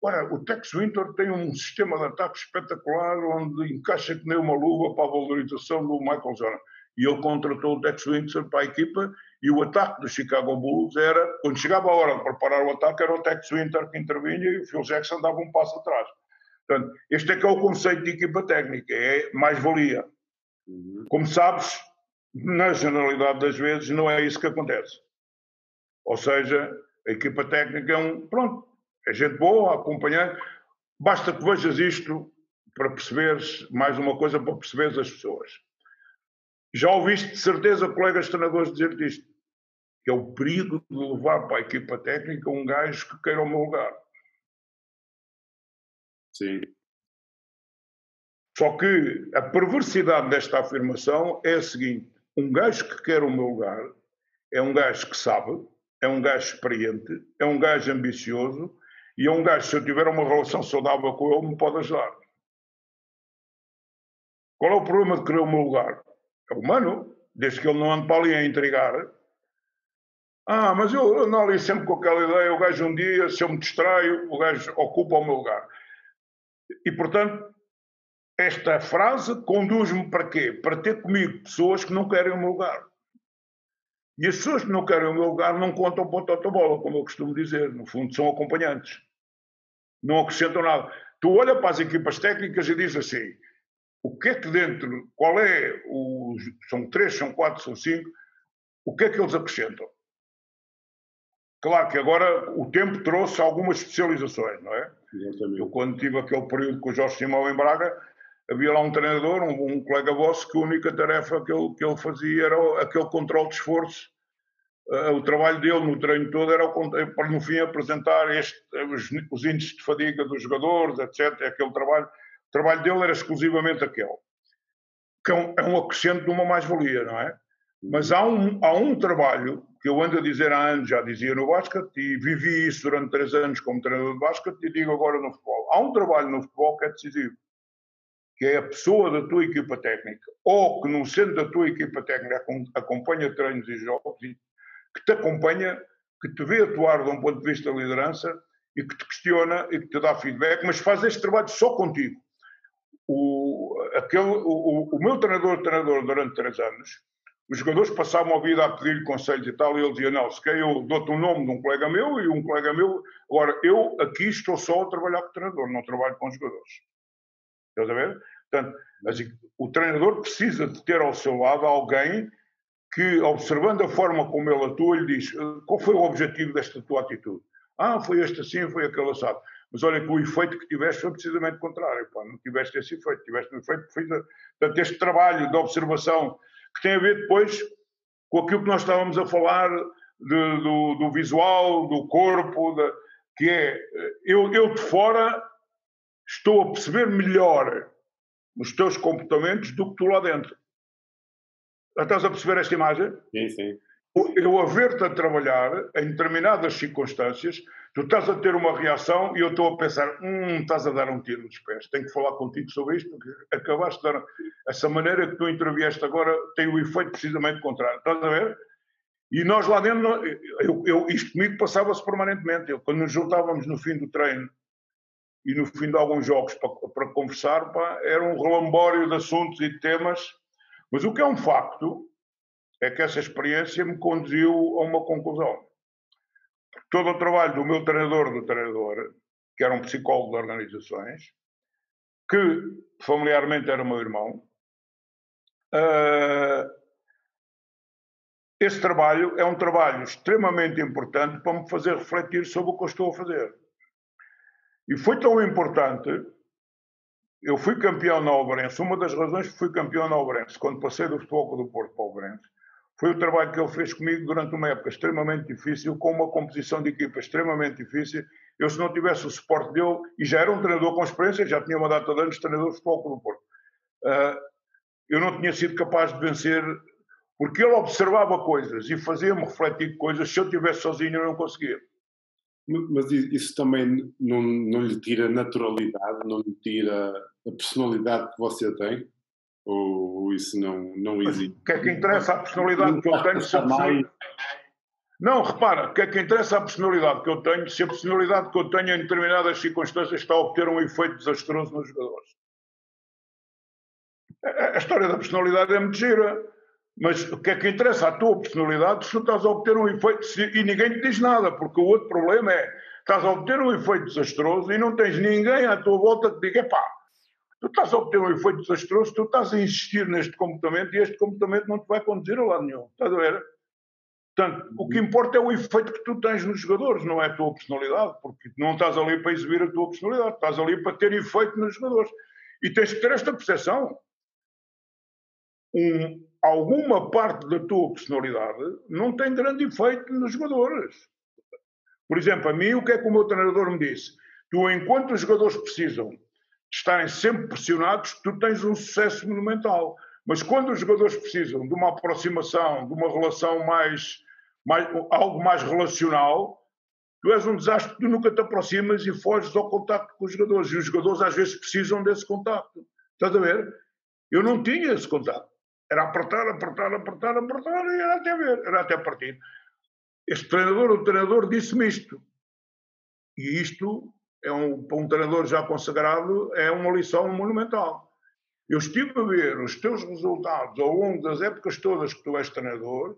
Ora, o Tex Winter tem um sistema de ataque espetacular onde encaixa que nem uma luva para a valorização do Michael Jordan. E ele contratou o Tex Winter para a equipa e o ataque do Chicago Bulls era, quando chegava a hora de preparar o ataque, era o Tex Winter que intervinha e o Phil Jackson dava um passo atrás. Portanto, este é que é o conceito de equipa técnica, é mais-valia. Uhum. Como sabes, na generalidade das vezes não é isso que acontece. Ou seja, a equipa técnica é um, pronto, é gente boa, acompanhante. Basta que vejas isto para perceberes, mais uma coisa, para perceberes as pessoas. Já ouviste de certeza colegas treinadores dizer isto, que é o perigo de levar para a equipa técnica um gajo que queira o meu lugar. Sim. Só que a perversidade desta afirmação é a seguinte: um gajo que quer o meu lugar é um gajo que sabe, é um gajo experiente, é um gajo ambicioso e é um gajo, se eu tiver uma relação saudável com ele, me pode ajudar. Qual é o problema de querer o meu lugar? É humano, desde que ele não ande para ali a intrigar. Ah, mas eu ando ali sempre com aquela ideia, o gajo um dia, se eu me distraio, o gajo ocupa o meu lugar. E, portanto, esta frase conduz-me para quê? Para ter comigo pessoas que não querem o meu lugar. E as pessoas que não querem o meu lugar não contam ponto a bola, como eu costumo dizer. No fundo, são acompanhantes não acrescentam nada. Tu olha para as equipas técnicas e diz assim: o que é que dentro, qual é o. São três, são quatro, são cinco, o que é que eles acrescentam? Claro que agora o tempo trouxe algumas especializações, não é? Exatamente. Eu, quando tive aquele período com o Jorge Simão em Braga, havia lá um treinador, um, um colega vosso, que a única tarefa que ele, que ele fazia era aquele controle de esforço uh, o trabalho dele no treino todo era, para no fim, apresentar este, os, os, índices de fadiga dos jogadores, etc. Aquele trabalho, o trabalho dele era exclusivamente aquele. Que é um, é um acrescento de uma mais-valia, não é? Mas há um, há um trabalho que eu ando a dizer há anos, já dizia no basquete, e vivi isso durante três anos como treinador de basquete, e digo agora no futebol. Há um trabalho no futebol que é decisivo, que é a pessoa da tua equipa técnica, ou que, não sendo da tua equipa técnica, acompanha treinos e jogos que te acompanha, que te vê atuar de um ponto de vista de liderança e que te questiona e que te dá feedback, mas faz este trabalho só contigo. O, aquele, o, o meu treinador, treinador durante três anos, os jogadores passavam a vida a pedir conselhos e tal, e ele dizia: Não, se quer eu dou-te o um nome de um colega meu e um colega meu. Agora, eu aqui estou só a trabalhar com o treinador, não trabalho com os jogadores. Estás a ver? Portanto, o treinador precisa de ter ao seu lado alguém que, observando a forma como ele atua, lhe diz: qual foi o objetivo desta tua atitude? Ah, foi este assim, foi aquele assado. Mas olha que o efeito que tiveste foi precisamente contrário. Não tiveste esse efeito, tiveste um efeito. Portanto, este trabalho de observação que tem a ver depois com aquilo que nós estávamos a falar de, do, do, visual, do corpo, de, que é eu, eu de fora estou a perceber melhor os teus comportamentos do que tu lá dentro. Estás a perceber esta imagem? Sim, sim. Eu a ver-te a trabalhar em determinadas circunstâncias, tu estás a ter uma reação e eu estou a pensar, hum, estás a dar um tiro nos pés, tenho que falar contigo sobre isto, porque acabaste de dar. Essa maneira que tu intervieste agora tem o efeito precisamente contrário. Estás a ver? E nós lá dentro, eu, eu, isto comigo passava-se permanentemente. Eu, quando nos juntávamos no fim do treino e no fim de alguns jogos para, para conversar, pá, era um relambório de assuntos e de temas. Mas o que é um facto é que essa experiência me conduziu a uma conclusão. Todo o trabalho do meu treinador do treinador, que era um psicólogo de organizações, que familiarmente era meu irmão, uh, esse trabalho é um trabalho extremamente importante para me fazer refletir sobre o que eu estou a fazer. E foi tão importante, eu fui campeão na Obrense, uma das razões que fui campeão na Obrense, quando passei do Futebol do Porto para o Obrense, foi o trabalho que ele fez comigo durante uma época extremamente difícil, com uma composição de equipa extremamente difícil. Eu, se não tivesse o suporte dele, e já era um treinador com experiência, já tinha uma data de anos de treinador de futebol do Porto, uh, eu não tinha sido capaz de vencer porque ele observava coisas e fazia-me refletir coisas. Se eu estivesse sozinho, eu não conseguia. Mas isso também não, não lhe tira naturalidade, não lhe tira a personalidade que você tem? Ou isso não, não existe? O que é que interessa a personalidade que eu tenho? Se a personalidade... Não, repara, o que é que interessa a personalidade que eu tenho se a personalidade que eu tenho em determinadas circunstâncias está a obter um efeito desastroso nos jogadores? A história da personalidade é muito gira. Mas o que é que interessa? A tua personalidade, se tu estás a obter um efeito e ninguém te diz nada, porque o outro problema é estás a obter um efeito desastroso e não tens ninguém à tua volta que diga, pá, tu estás a obter um efeito desastroso, tu estás a insistir neste comportamento e este comportamento não te vai conduzir a lado nenhum. Estás a ver? Portanto, o que importa é o efeito que tu tens nos jogadores, não é a tua personalidade, porque não estás ali para exibir a tua personalidade, estás ali para ter efeito nos jogadores. E tens que ter esta percepção. Um, alguma parte da tua personalidade não tem grande efeito nos jogadores. Por exemplo, a mim, o que é que o meu treinador me disse? Tu, enquanto os jogadores precisam de estarem sempre pressionados, tu tens um sucesso monumental. Mas quando os jogadores precisam de uma aproximação, de uma relação mais, mais algo mais relacional, tu és um desastre, tu nunca te aproximas e foges ao contacto com os jogadores. E os jogadores às vezes precisam desse contacto. Estás a ver? Eu não tinha esse contacto. Era apertar, apertar, apertar, apertar e era até ver, era até partir. Este treinador, o treinador disse-me isto. E isto, é um, para um treinador já consagrado, é uma lição monumental. Eu estive a ver os teus resultados ao longo das épocas todas que tu és treinador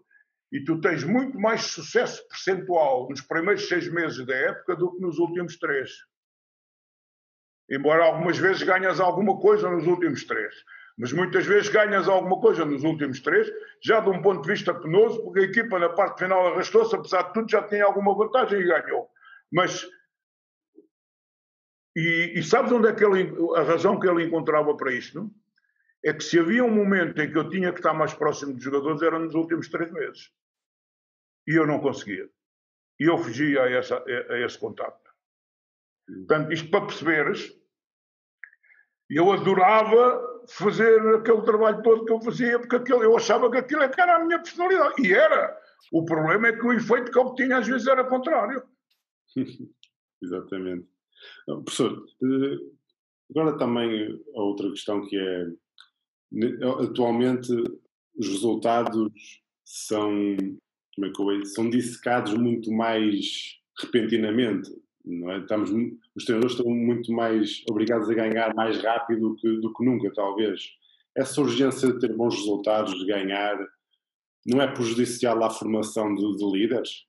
e tu tens muito mais sucesso percentual nos primeiros seis meses da época do que nos últimos três. Embora algumas vezes ganhas alguma coisa nos últimos três. Mas muitas vezes ganhas alguma coisa nos últimos três, já de um ponto de vista penoso, porque a equipa na parte final arrastou-se, apesar de tudo, já tinha alguma vantagem e ganhou. Mas. E, e sabes onde é que ele, a razão que ele encontrava para isto? É que se havia um momento em que eu tinha que estar mais próximo dos jogadores, era nos últimos três meses. E eu não conseguia. E eu fugia a, essa, a, a esse contato. Portanto, isto para perceberes, eu adorava fazer aquele trabalho todo que eu fazia, porque aquilo, eu achava que aquilo é era a minha personalidade. E era. O problema é que o efeito que eu tinha às vezes era contrário. Exatamente. Professor, eh, agora também a outra questão que é, atualmente os resultados são, como é que eu são dissecados muito mais repentinamente. Não é? Estamos, os treinadores estão muito mais obrigados a ganhar mais rápido que, do que nunca, talvez. Essa urgência de ter bons resultados, de ganhar, não é prejudicial à formação de, de líderes?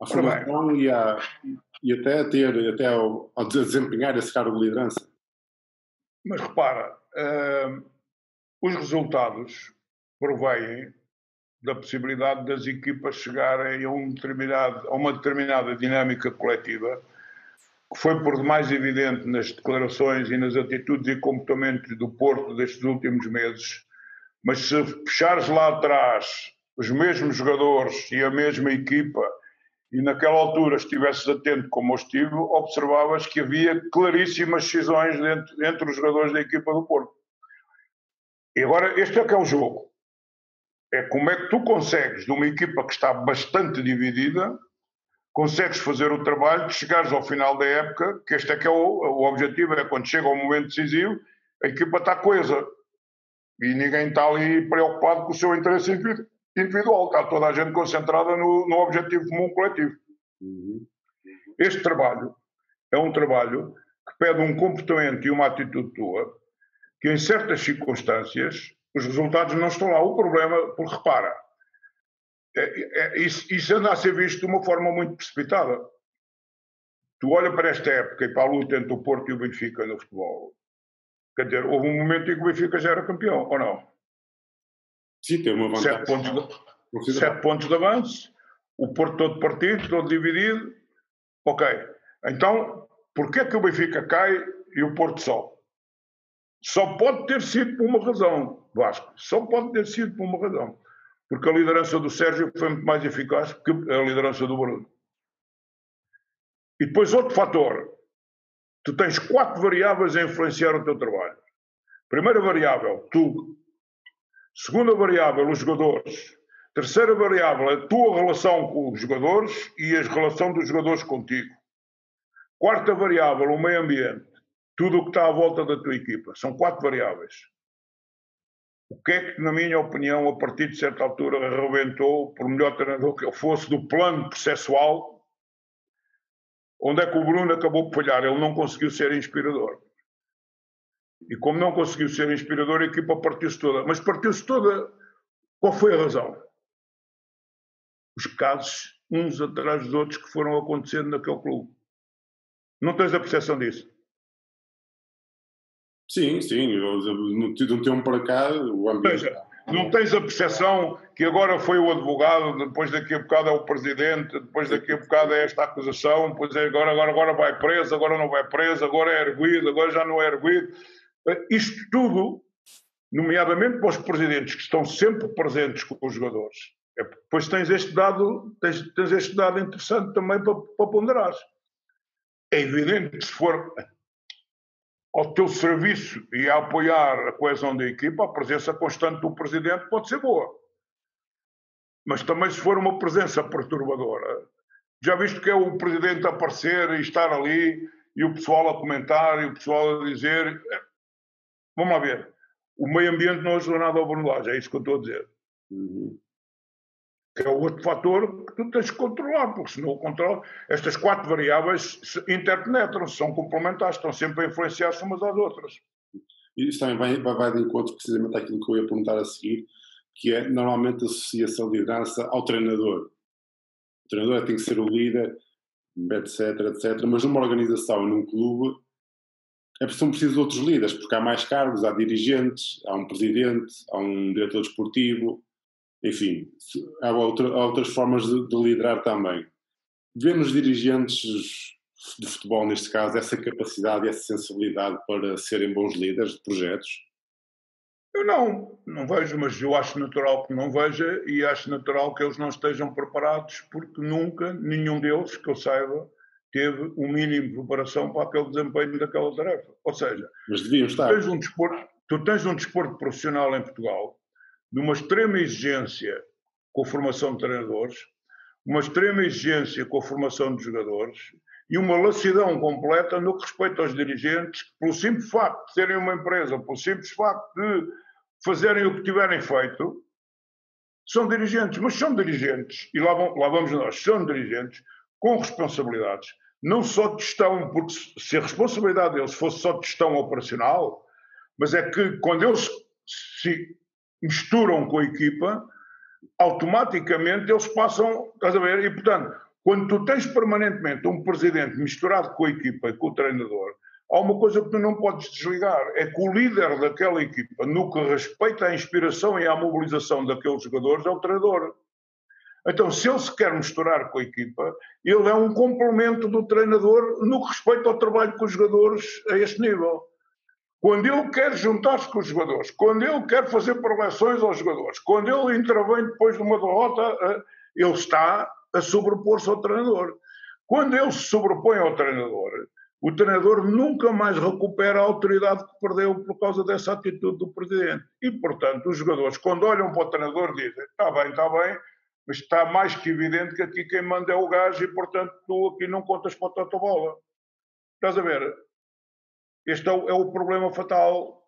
A formação e, a, e até a ter, até ao, ao, desempenhar esse cargo de liderança. Mas repara, uh, os resultados provém da possibilidade das equipas chegarem a, um a uma determinada dinâmica coletiva, que foi por demais evidente nas declarações e nas atitudes e comportamentos do Porto destes últimos meses, mas se puxares lá atrás os mesmos jogadores e a mesma equipa, e naquela altura estivesses atento como eu estive, observavas que havia claríssimas cisões entre, entre os jogadores da equipa do Porto. E agora, este é que é o jogo. É como é que tu consegues, de uma equipa que está bastante dividida, consegues fazer o trabalho de chegares ao final da época, que este é que é o, o objetivo, é quando chega o momento decisivo, a equipa está coesa. E ninguém está ali preocupado com o seu interesse individual, está toda a gente concentrada no, no objetivo comum coletivo. Uhum. Este trabalho é um trabalho que pede um comportamento e uma atitude tua que, em certas circunstâncias, os resultados não estão lá. O problema, porque repara, é, é, isso, isso anda a ser visto de uma forma muito precipitada. Tu olha para esta época e para a luta entre o Porto e o Benfica no futebol. Quer dizer, houve um momento em que o Benfica já era campeão, ou não? Sim, tem uma vantagem. Sete pontos de, sete pontos de avanço, o Porto todo partido, todo dividido. Ok. Então, porquê que o Benfica cai e o Porto sobe? Só pode ter sido por uma razão, Vasco. Só pode ter sido por uma razão. Porque a liderança do Sérgio foi muito mais eficaz que a liderança do Bruno. E depois outro fator. Tu tens quatro variáveis a influenciar o teu trabalho. Primeira variável, tu. Segunda variável, os jogadores. Terceira variável, a tua relação com os jogadores e a relação dos jogadores contigo. Quarta variável, o meio ambiente tudo o que está à volta da tua equipa. São quatro variáveis. O que é que, na minha opinião, a partir de certa altura, arrebentou, por melhor treinador que eu fosse, do plano processual, onde é que o Bruno acabou por falhar? Ele não conseguiu ser inspirador. E como não conseguiu ser inspirador, a equipa partiu-se toda. Mas partiu-se toda. Qual foi a razão? Os casos, uns atrás dos outros, que foram acontecendo naquele clube. Não tens a percepção disso? Sim, sim. De um tempo para cá, o ambiente. Não tens a percepção que agora foi o advogado, depois daqui a bocado é o presidente, depois daqui a bocado é esta acusação, depois é agora, agora, agora vai preso, agora não vai preso, agora é erguido, agora já não é erguido. Isto tudo, nomeadamente para os presidentes que estão sempre presentes com os jogadores. É, depois tens este dado, tens, tens este dado interessante também para, para ponderar. É evidente que se for ao teu serviço e a apoiar a coesão da equipa, a presença constante do presidente pode ser boa. Mas também se for uma presença perturbadora, já visto que é o presidente aparecer e estar ali e o pessoal a comentar e o pessoal a dizer. É, vamos lá ver. O meio ambiente não ajuda nada ao Bruno é isso que eu estou a dizer. Uhum que é o outro fator que tu tens que controlar, porque se não o controla, estas quatro variáveis interpenetram-se, são complementares, estão sempre a influenciar-se umas às outras. Isso também vai, vai, vai de encontro precisamente àquilo que eu ia perguntar a seguir, que é normalmente a liderança ao treinador. O treinador tem que ser o líder, etc, etc. Mas numa organização, num clube, é são precisos outros líderes, porque há mais cargos, há dirigentes, há um presidente, há um diretor desportivo, enfim, há, outra, há outras formas de, de, liderar também. Vemos dirigentes de futebol, neste caso, essa capacidade e essa sensibilidade para serem bons líderes de projetos? Eu não, não vejo, mas eu acho natural que não veja e acho natural que eles não estejam preparados porque nunca, nenhum deles, que eu saiba, teve o um mínimo de preparação para aquele desempenho daquela tarefa. Ou seja, mas deviam estar. Tu tens um desporto, tu tens um desporto profissional em Portugal de uma extrema exigência com a formação de treinadores, uma extrema exigência com a formação de jogadores e uma lacidão completa no que respeita aos dirigentes, pelo simples facto de serem uma empresa, pelo simples facto de fazerem o que tiverem feito, são dirigentes, mas são dirigentes, e lá, vamos, lá vamos nós, são dirigentes com responsabilidades, não só de gestão, porque se a responsabilidade deles fosse só de gestão operacional, mas é que quando eles se misturam com a equipa, automaticamente eles passam, estás a ver? E portanto, quando tu tens permanentemente um presidente misturado com a equipa e com o treinador, há uma coisa que tu não podes desligar: é que o líder daquela equipa, no que respeita à inspiração e à mobilização daqueles jogadores, é o treinador. Então, se ele se quer misturar com a equipa, ele é um complemento do treinador no que respeita ao trabalho com os jogadores a este nível. Quando ele quer juntar-se com os jogadores, quando ele quer fazer preleções aos jogadores, quando ele intervém depois de uma derrota, eh, ele está a sobrepor-se ao treinador. Quando ele se sobrepõe ao treinador, o treinador nunca mais recupera a autoridade que perdeu por causa dessa atitude do presidente. E, portanto, os jogadores, quando olham para o treinador, dizem: está bem, está bem, mas está mais que evidente que aqui quem manda é o gajo e, portanto, tu aqui não contas para a tua bola. Estás a ver? Este é o, é o problema fatal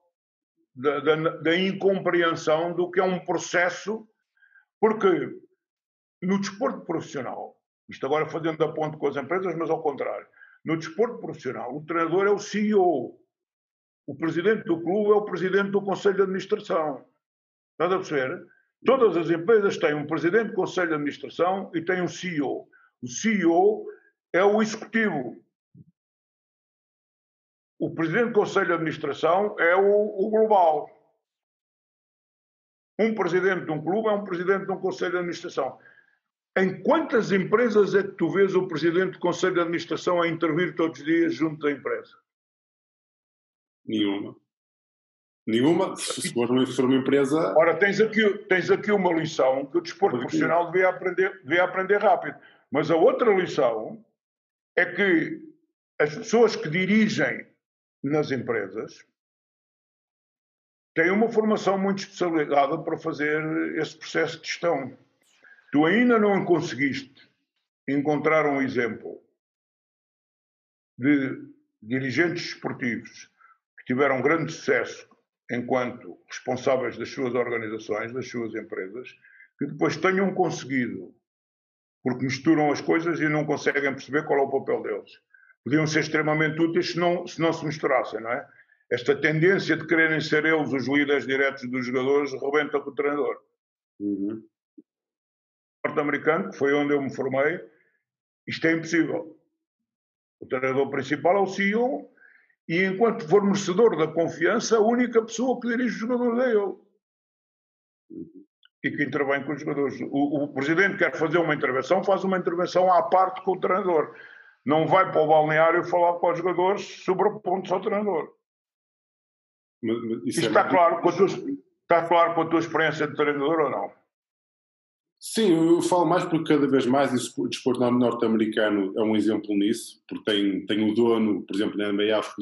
da, da, da, incompreensão do que é um processo, porque no desporto profissional, isto agora fazendo a ponto com as empresas, mas ao contrário, no desporto profissional, o treinador é o CEO, o presidente do clube é o presidente do conselho de administração. Estás a perceber? Todas as empresas têm um presidente do conselho de administração e têm um CEO. O CEO é o executivo. O presidente do conselho de administração é o, o global. Um presidente de um clube é um presidente de um conselho de administração. Em quantas empresas é que tu vês o presidente do conselho de administração a intervir todos os dias junto da empresa? Nenhuma. Nenhuma, se for uma, se for uma empresa. Ora, tens aqui, tens aqui uma lição que o desporto profissional devia aprender, devia aprender rápido. Mas a outra lição é que as pessoas que dirigem nas empresas têm uma formação muito especializada para fazer esse processo de gestão. Tu ainda não conseguiste encontrar um exemplo de dirigentes esportivos que tiveram grande sucesso enquanto responsáveis das suas organizações, das suas empresas, que depois tenham conseguido, porque misturam as coisas e não conseguem perceber qual é o papel deles. Podiam ser extremamente úteis se não se, não se misturassem, não é? Esta tendência de quererem ser eles os líderes diretos dos jogadores rebenta com o treinador. Uhum. Norte-americano, que foi onde eu me formei, isto é impossível. O treinador principal é o CEO, e enquanto for merecedor da confiança, a única pessoa que dirige os jogadores é ele. E que intervém com os jogadores. O, o, presidente quer fazer uma intervenção, faz uma intervenção à parte com o treinador. Não vai para o balneário falar com os jogadores sobre pontos ao treinador. Mas, mas Isto é está, claro com a tua, está claro com a tua experiência de treinador ou não? Sim, eu falo mais porque cada vez mais o desporto norte-americano é um exemplo nisso, porque tem, tem o dono, por exemplo, na NBA as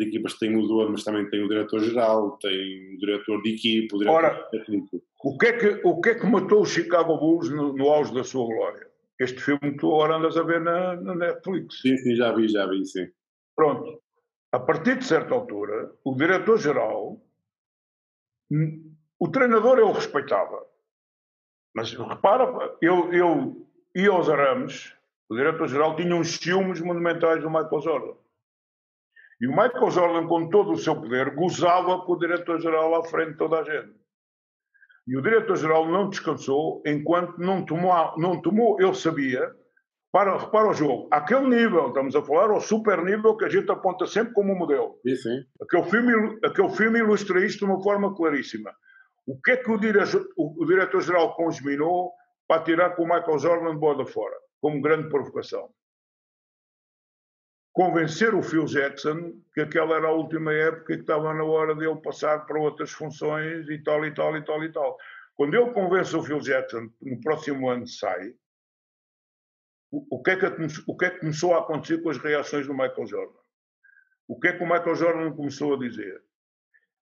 equipas têm o dono, mas também tem o diretor-geral, tem o diretor de equipe, o diretor Ora, técnico. O que, é que, o que é que matou o Chicago Bulls no, no auge da sua glória? Este filme que tu agora andas a ver na, na Netflix. Sim, sim, já vi, já vi, sim. Pronto. A partir de certa altura, o diretor-geral, o treinador eu respeitava mas repara, eu, eu ia aos arames, o diretor-geral tinha uns ciúmes monumentais do Michael Jordan. E o Michael Jordan, com todo o seu poder, gozava com o diretor-geral à frente de toda a gente. E o diretor-geral não descansou enquanto não tomou, não tomou ele sabia, para, repara o jogo, aquele nível, estamos a falar ao super nível que a gente aponta sempre como modelo. Sim, sim. Aquele, filme, aquele filme ilustra isto de uma forma claríssima. O que é que o, o diretor-geral congeminou para tirar com o Michael Jordan de bola fora, como grande provocação? Convencer o Phil Jackson que aquela era a última época e que estava na hora dele passar para outras funções e tal, e tal, e tal, e tal. Quando ele convence o Phil Jackson no próximo ano sai, o, que é que, o que é que começou a acontecer com as reações do Michael Jordan? O que é que o Michael Jordan começou a dizer?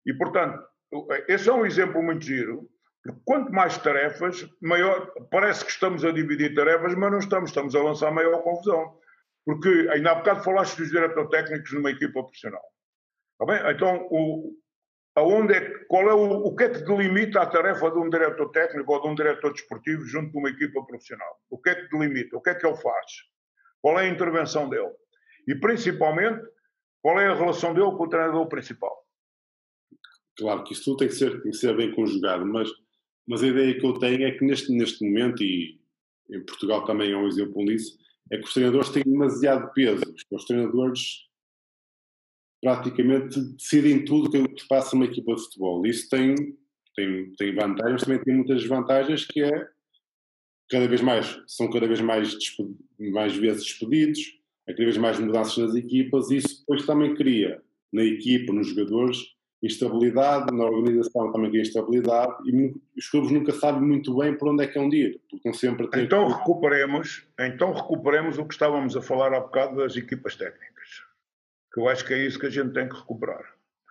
E, portanto, esse é um exemplo muito giro, porque quanto mais tarefas, maior, parece que estamos a dividir tarefas, mas não estamos, estamos a lançar maior confusão. Porque ainda há bocado falaste dos diretores técnicos numa equipa profissional. Está bem? Então, o, aonde é, qual é o, o que é que delimita a tarefa de um diretor técnico ou de um diretor desportivo junto de uma equipa profissional? O que é que delimita? O que é que ele faz? Qual é a intervenção dele? E, principalmente, qual é a relação dele com o treinador principal? Claro que isso tudo tem que ser, tem que ser bem conjugado, mas, mas a ideia que eu tenho é que neste, neste momento, e em Portugal também é um exemplo disso, é que os treinadores têm demasiado peso. Os treinadores praticamente decidem tudo que se passa numa equipa de futebol. Isso tem, tem, tem vantagens, também tem muitas desvantagens, que é cada vez mais, são cada vez mais, mais vezes despedidos, há cada vez mais mudanças nas equipas, e isso depois também cria na equipa, nos jogadores, instabilidade, na organização também cria instabilidade, e os clubes nunca sabem muito bem por onde é que é um ir, porque sempre Então que... recuperemos, então recuperemos o que estávamos a falar há bocado das equipas técnicas, que eu acho que é isso que a gente tem que recuperar.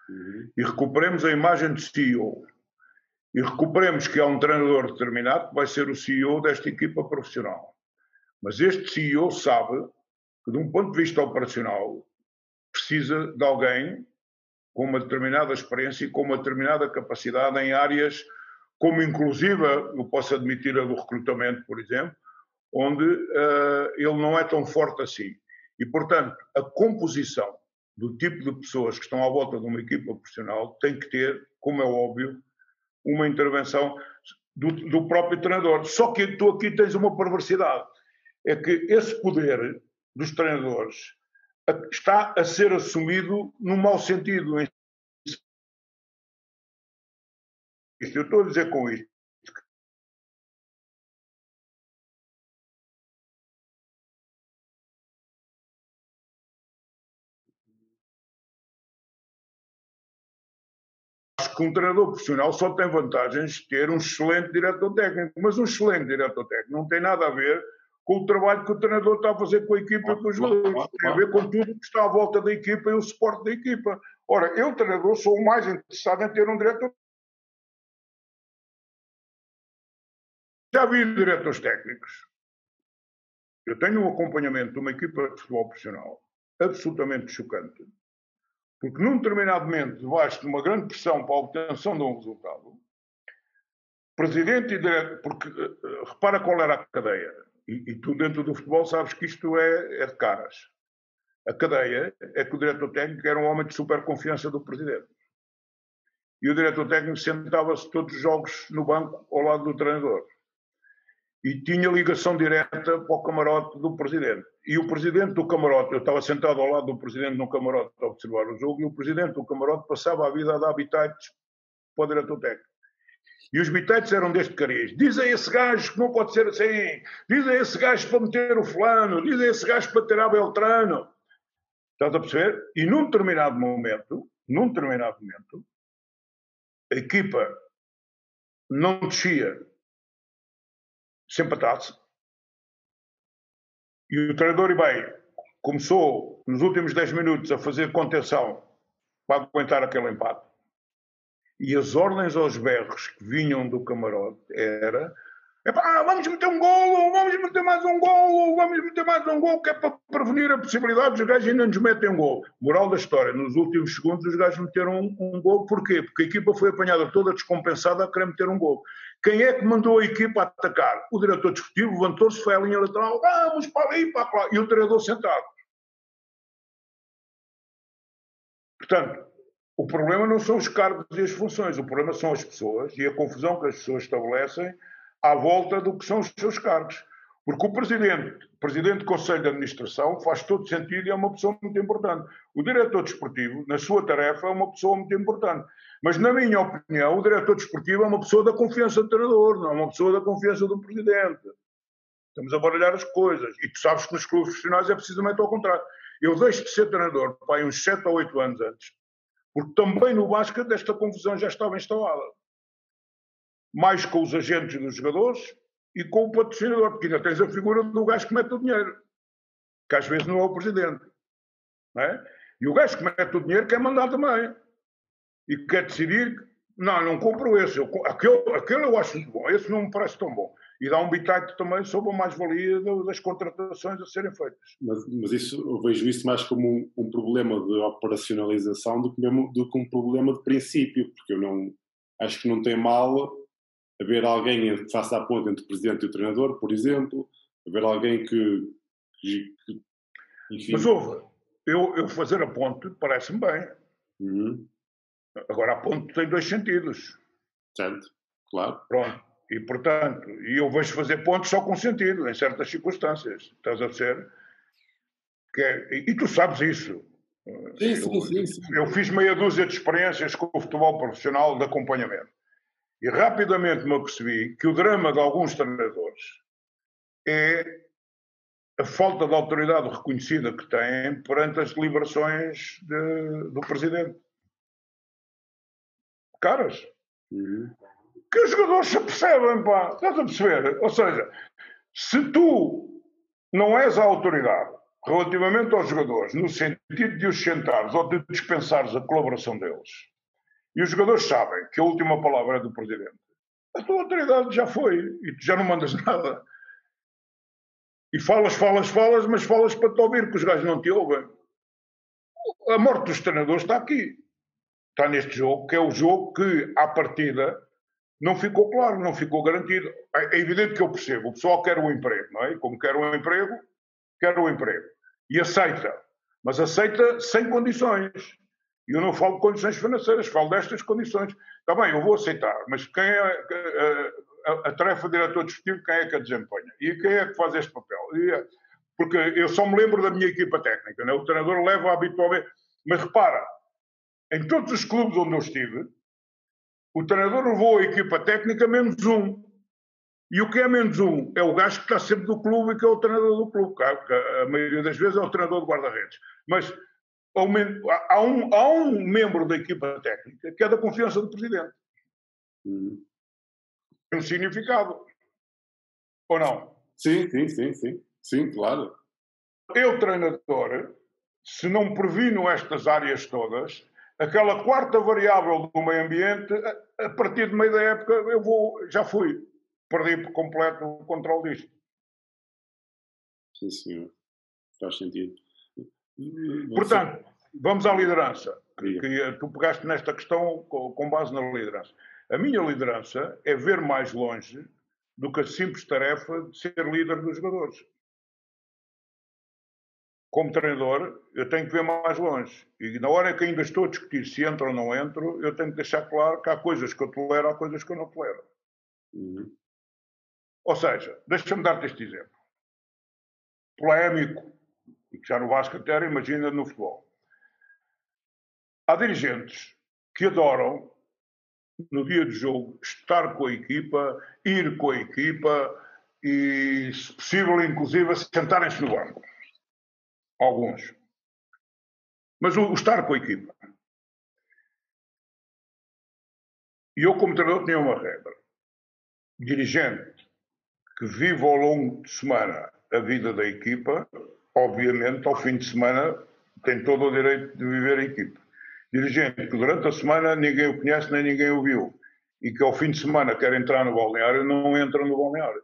Uhum. E recuperemos a imagem de CEO, e recuperemos que há um treinador determinado que vai ser o CEO desta equipa profissional. Mas este CEO sabe que, de um ponto de vista operacional, precisa de alguém com uma determinada experiência e com uma determinada capacidade em áreas como inclusive, eu posso admitir a do recrutamento, por exemplo, onde uh, ele não é tão forte assim. E, portanto, a composição do tipo de pessoas que estão à volta de uma equipa profissional tem que ter, como é óbvio, uma intervenção do, do próprio treinador. Só que tu aqui tens uma perversidade. É que esse poder dos treinadores está a ser assumido num mau sentido. Isto, eu estou a dizer com isto que um treinador profissional só tem vantagens de ter um excelente diretor técnico, mas um excelente diretor técnico não tem nada a ver com o trabalho que o treinador está a fazer com a equipa e com os jogadores. Tem a ver com tudo que está à volta da equipa e o suporte da equipa. Ora, eu, treinador, sou o mais interessado em ter um diretor. Já vi diretores técnicos. Eu tenho um acompanhamento de uma equipa de futebol profissional absolutamente chocante porque num determinado momento, debaixo de uma grande pressão para a obtenção de um resultado, presidente e diretor, porque uh, repara qual era a cadeia, e, e, tu dentro do futebol sabes que isto é, é de caras. A cadeia é que o diretor técnico era um homem de super confiança do presidente. E o diretor técnico sentava-se todos os jogos no banco ao lado do treinador e tinha ligação direta para o camarote do presidente. E o presidente do camarote, eu estava sentado ao lado do presidente no camarote a observar o jogo, e o presidente do camarote passava a vida a dar habitats para o diretor técnico. E os bitites eram deste cariz. Diz a esse gajo que não pode ser assim. Diz a esse gajo para meter o fulano. Diz a esse gajo para tirar Beltrano. Estás a perceber? E num determinado momento, num determinado momento, a equipa não descia sem empatasse. E o treinador, e começou nos últimos 10 minutos a fazer contenção para aguentar aquele empate. E as ordens aos berros que vinham do camarote era vamos meter um golo, vamos meter mais um golo, vamos meter mais um golo, que é para prevenir a possibilidade dos gajos ainda nos metem um golo. Moral da história, nos últimos segundos os gajos meteram um, um golo, porquê? Porque a equipa foi apanhada toda descompensada a querer meter um golo. Quem é que mandou a equipa a atacar? O diretor desportivo levantou-se, foi à linha lateral, vamos para aí, para lá, e o treinador sentado. Portanto, o problema não são os cargos e as funções, o problema são as pessoas e a confusão que as pessoas estabelecem à volta do que são os seus cargos. Porque o presidente, presidente do Conselho de Administração, faz todo sentido e é uma pessoa muito importante. O diretor desportivo, na sua tarefa, é uma pessoa muito importante. Mas, na minha opinião, o diretor desportivo é uma pessoa da confiança do treinador, não é uma pessoa da confiança do presidente. Estamos a baralhar as coisas. E tu sabes que nos clubes profissionais é precisamente ao contrário. Eu deixo de ser treinador, pai, uns 7 ou 8 anos antes, porque também no basquete esta confusão já estava instalada mais com os agentes dos jogadores e com o patrocinador, porque ainda tens a figura do gajo que mete o dinheiro, que às vezes não é o presidente. Não é? E o gajo que mete o dinheiro quer mandar também. E quer decidir, não, não compro esse, eu, aquele, aquele eu acho bom, esse não me parece tão bom. E dá um bitite também sobre a mais-valia das contratações a serem feitas. Mas, mas, isso, eu vejo isso mais como um, um problema de operacionalização do que, mesmo, do que um problema de princípio, porque eu não acho que não tem mal haver alguém que faça a ponte entre o presidente e o treinador, por exemplo, haver alguém que. que, que enfim. Mas houve, eu, eu fazer a ponte parece-me bem. Uhum. Agora a ponte tem dois sentidos. Certo, claro. Pronto. E portanto, e eu vejo fazer pontos só com sentido, em certas circunstâncias. Estás a? Que é, e, e tu sabes isso. Sim, sim, sim, sim. Eu fiz meia dúzia de experiências com o futebol profissional de acompanhamento. E rapidamente me apercebi que o drama de alguns treinadores é a falta de autoridade reconhecida que têm perante as deliberações de, do presidente. Caras. Uhum. Que os jogadores se percebem, pá. Estás a perceber? Ou seja, se tu não és a autoridade relativamente aos jogadores, no sentido de os sentares ou de dispensares a colaboração deles, e os jogadores sabem que a última palavra é do presidente, a tua autoridade já foi e tu já não mandas nada. E falas, falas, falas, mas falas para te ouvir, que os gajos não te ouvem. A morte dos treinadores está aqui. Está neste jogo, que é o jogo que, à partida, não ficou claro, não ficou garantido. É evidente que eu percebo, o pessoal quer um emprego, não é? Como quer um emprego, quer um emprego. E aceita. Mas aceita sem condições. E eu não falo de condições financeiras, falo destas condições. Está bem, eu vou aceitar, mas quem é a, a, a tarefa de diretor desportivo, quem é que a desempenha? E quem é que faz este papel? E, é, porque eu só me lembro da minha equipa técnica, né? o treinador leva habitualmente. Mas repara, em todos os clubes onde eu estive, o treinador levou a equipa técnica menos um. E o que é menos um? É o gajo que está sempre do clube e que é o treinador do clube. A maioria das vezes é o treinador do guarda-redes. Mas há um, há um membro da equipa técnica que é da confiança do presidente. Hum. Tem um significado. Ou não? Sim, sim, sim, sim. Sim, claro. Eu, treinador, se não previno estas áreas todas, aquela quarta variável do meio ambiente, a, partir de meio da época, eu vou, já fui. Perdi por completo o controle disto. Sim, senhor. Faz sentido. Portanto, vamos à liderança. Que, que tu pegaste nesta questão com base na liderança. A minha liderança é ver mais longe do que a simples tarefa de ser líder dos jogadores. Como treinador, eu tenho que ver mais longe. E na hora que ainda estou a discutir se entro ou não entro, eu tenho que deixar claro que há coisas que eu tolero, há coisas que eu não tolero. Uhum. Ou seja, deixa-me dar-te este exemplo. Polémico, e que já no Vasco até era, imagina no futebol. Há dirigentes que adoram, no dia do jogo, estar com a equipa, ir com a equipa e, se possível, inclusive, sentarem-se no banco. Alguns. Mas o, o estar com a equipa. E eu, como treinador, tinha uma regra. Dirigente que vive ao longo de semana a vida da equipa obviamente, ao fim de semana, tem todo o direito de viver a equipe. Dirigente que durante a semana ninguém o conhece nem ninguém o viu e que ao fim de semana quer entrar no balneário, não entra no balneário.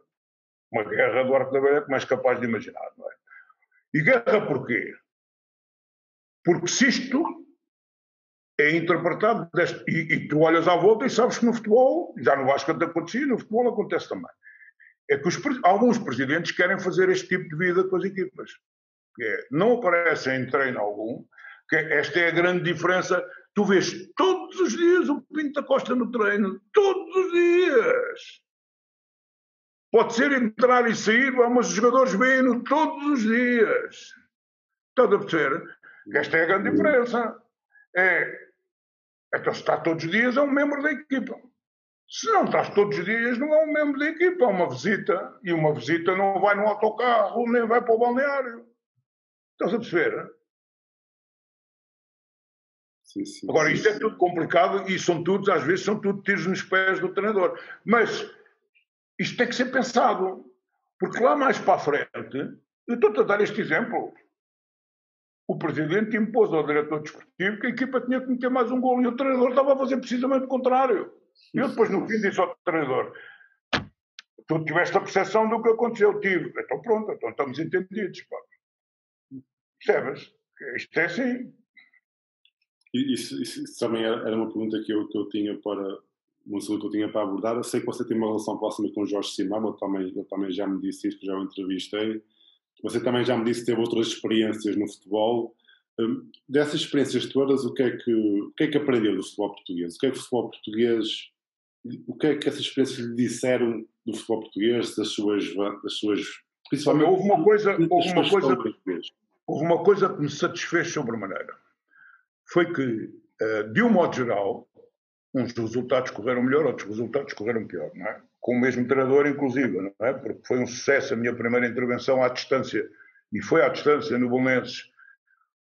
Uma guerra do Arco da Velha que mais capaz de imaginar, não é? E guerra porquê? Porque se isto é interpretado deste, e, e, tu olhas à volta e sabes que no futebol, já no Vasco acontecia, no futebol acontece também. É que os, alguns presidentes querem fazer este tipo de vida com as equipas é, não aparecem em treino algum, que esta é a grande diferença. Tu vês todos os dias o Pinto da Costa no treino, todos os dias. Pode ser entrar e sair, mas os jogadores vêm-no todos os dias. Estás a perceber? Esta é a grande diferença. É, então, se está todos os dias, é um membro da equipa. Se não estás todos os dias, não é um membro da equipa, é uma visita. E uma visita não vai no autocarro, nem vai para o balneário. Estás a perceber? Sim, sim, Agora, sim, isto é tudo complicado e são todos, às vezes, são tudo tiros nos pés do treinador. Mas isto tem que ser pensado. Porque lá mais para a frente, eu estou-te a dar este exemplo. O presidente impôs ao diretor desportivo que a equipa tinha que meter mais um gol e o treinador estava a fazer precisamente o contrário. E eu depois, no fim, disse ao treinador: Tu tiveste a percepção do que aconteceu, tive. Então, pronto, então estamos entendidos. Pá. Percebes? Isto é assim. Isso, isso, também era uma pergunta que eu, que eu tinha para um assunto que eu tinha para abordar. Eu sei que você tem uma relação próxima com o Jorge Simão, eu também, eu também já me disse isso, já o entrevistei. Você também já me disse que teve outras experiências no futebol. Um, dessas experiências todas, o que, é que, o que é que aprendeu do futebol português? O que é que o futebol português, o que é que essas experiências lhe disseram do futebol português, das suas, das suas principalmente houve uma coisa, houve uma coisa, houve uma coisa que me satisfez sobremaneira. foi que, eh, de um modo geral, uns resultados correram melhor, outros resultados correram pior, não é? Com o mesmo treinador, inclusive, não é? Porque foi um sucesso a minha primeira intervenção à distância, e foi à distância no Bolonenses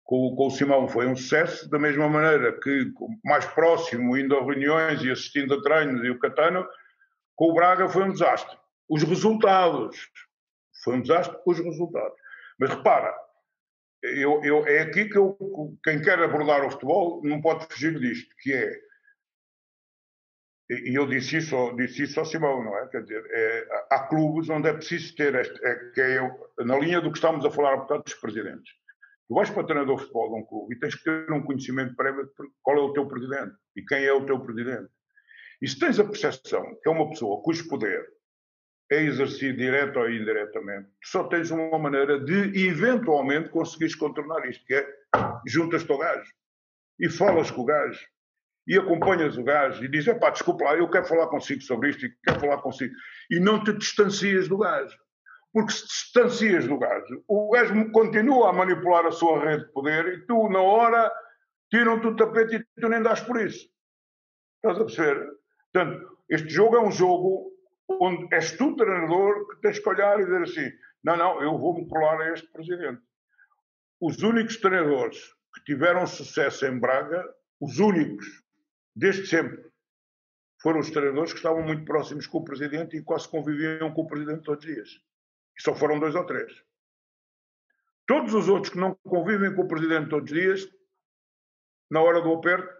com, com, o Simão foi um sucesso, da mesma maneira que mais próximo, indo a reuniões e assistindo a treinos e o Catano, com o Braga foi um desastre. Os resultados, foi um desastre os resultados. Mas repara, eu, eu, é aqui que eu, quem quer abordar o futebol não pode fugir disto, que é, e eu disse isso, disse isso ao Simão, não é? Quer dizer, é, há clubes onde é preciso ter, este, é, que é na linha do que estamos a falar há bocado dos presidentes Tu vais para treinador de futebol de um clube e tens que ter um conhecimento prévio de qual é o teu presidente e quem é o teu presidente. E se tens a percepção que é uma pessoa cujo poder é exercido direto ou indiretamente, tu só tens uma maneira de eventualmente conseguires contornar isto, que é juntas-te ao gajo e falas com o gajo e acompanhas o gajo e dizes, pá, desculpa lá, eu quero falar consigo sobre isto e quero falar consigo. E não te distancias do gajo porque se distancias do gajo, o gajo continua a manipular a sua rede de poder e tu, na hora, tiram-te o tapete e tu nem dás por isso. Estás a perceber? Portanto, este jogo é um jogo onde és tu, treinador, que tens que olhar e dizer assim: não, não, eu vou-me colar a este presidente. Os únicos treinadores que tiveram sucesso em Braga, os únicos, desde sempre, foram os treinadores que estavam muito próximos com o presidente e quase conviviam com o presidente todos os dias. E só foram dois ou três. Todos os outros que não convivem com o presidente todos os dias, na hora do aperto,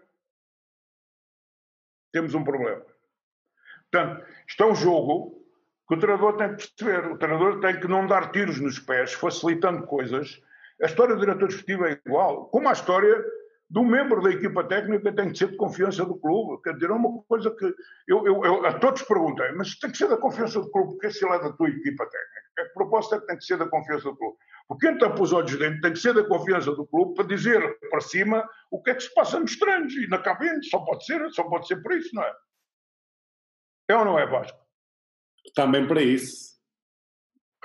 temos um problema. Portanto, isto é um jogo que o treinador tem que perceber. O treinador tem que não dar tiros nos pés, facilitando coisas. A história do diretor esportivo é igual. Como a história do membro da equipa técnica tem que ser de confiança do clube. Quer dizer, é uma coisa que eu, eu, eu a todos perguntei, mas tem que ser da confiança do clube, porque se ele é da tua equipa técnica. A proposta é que tem que ser da confiança do clube. Porque quem para os olhos dentro tem que ser da confiança do clube para dizer para cima o que é que se passa nos treinos e na cabine. Só pode ser, só pode ser por isso, não é? É ou não é, Vasco? Também para isso.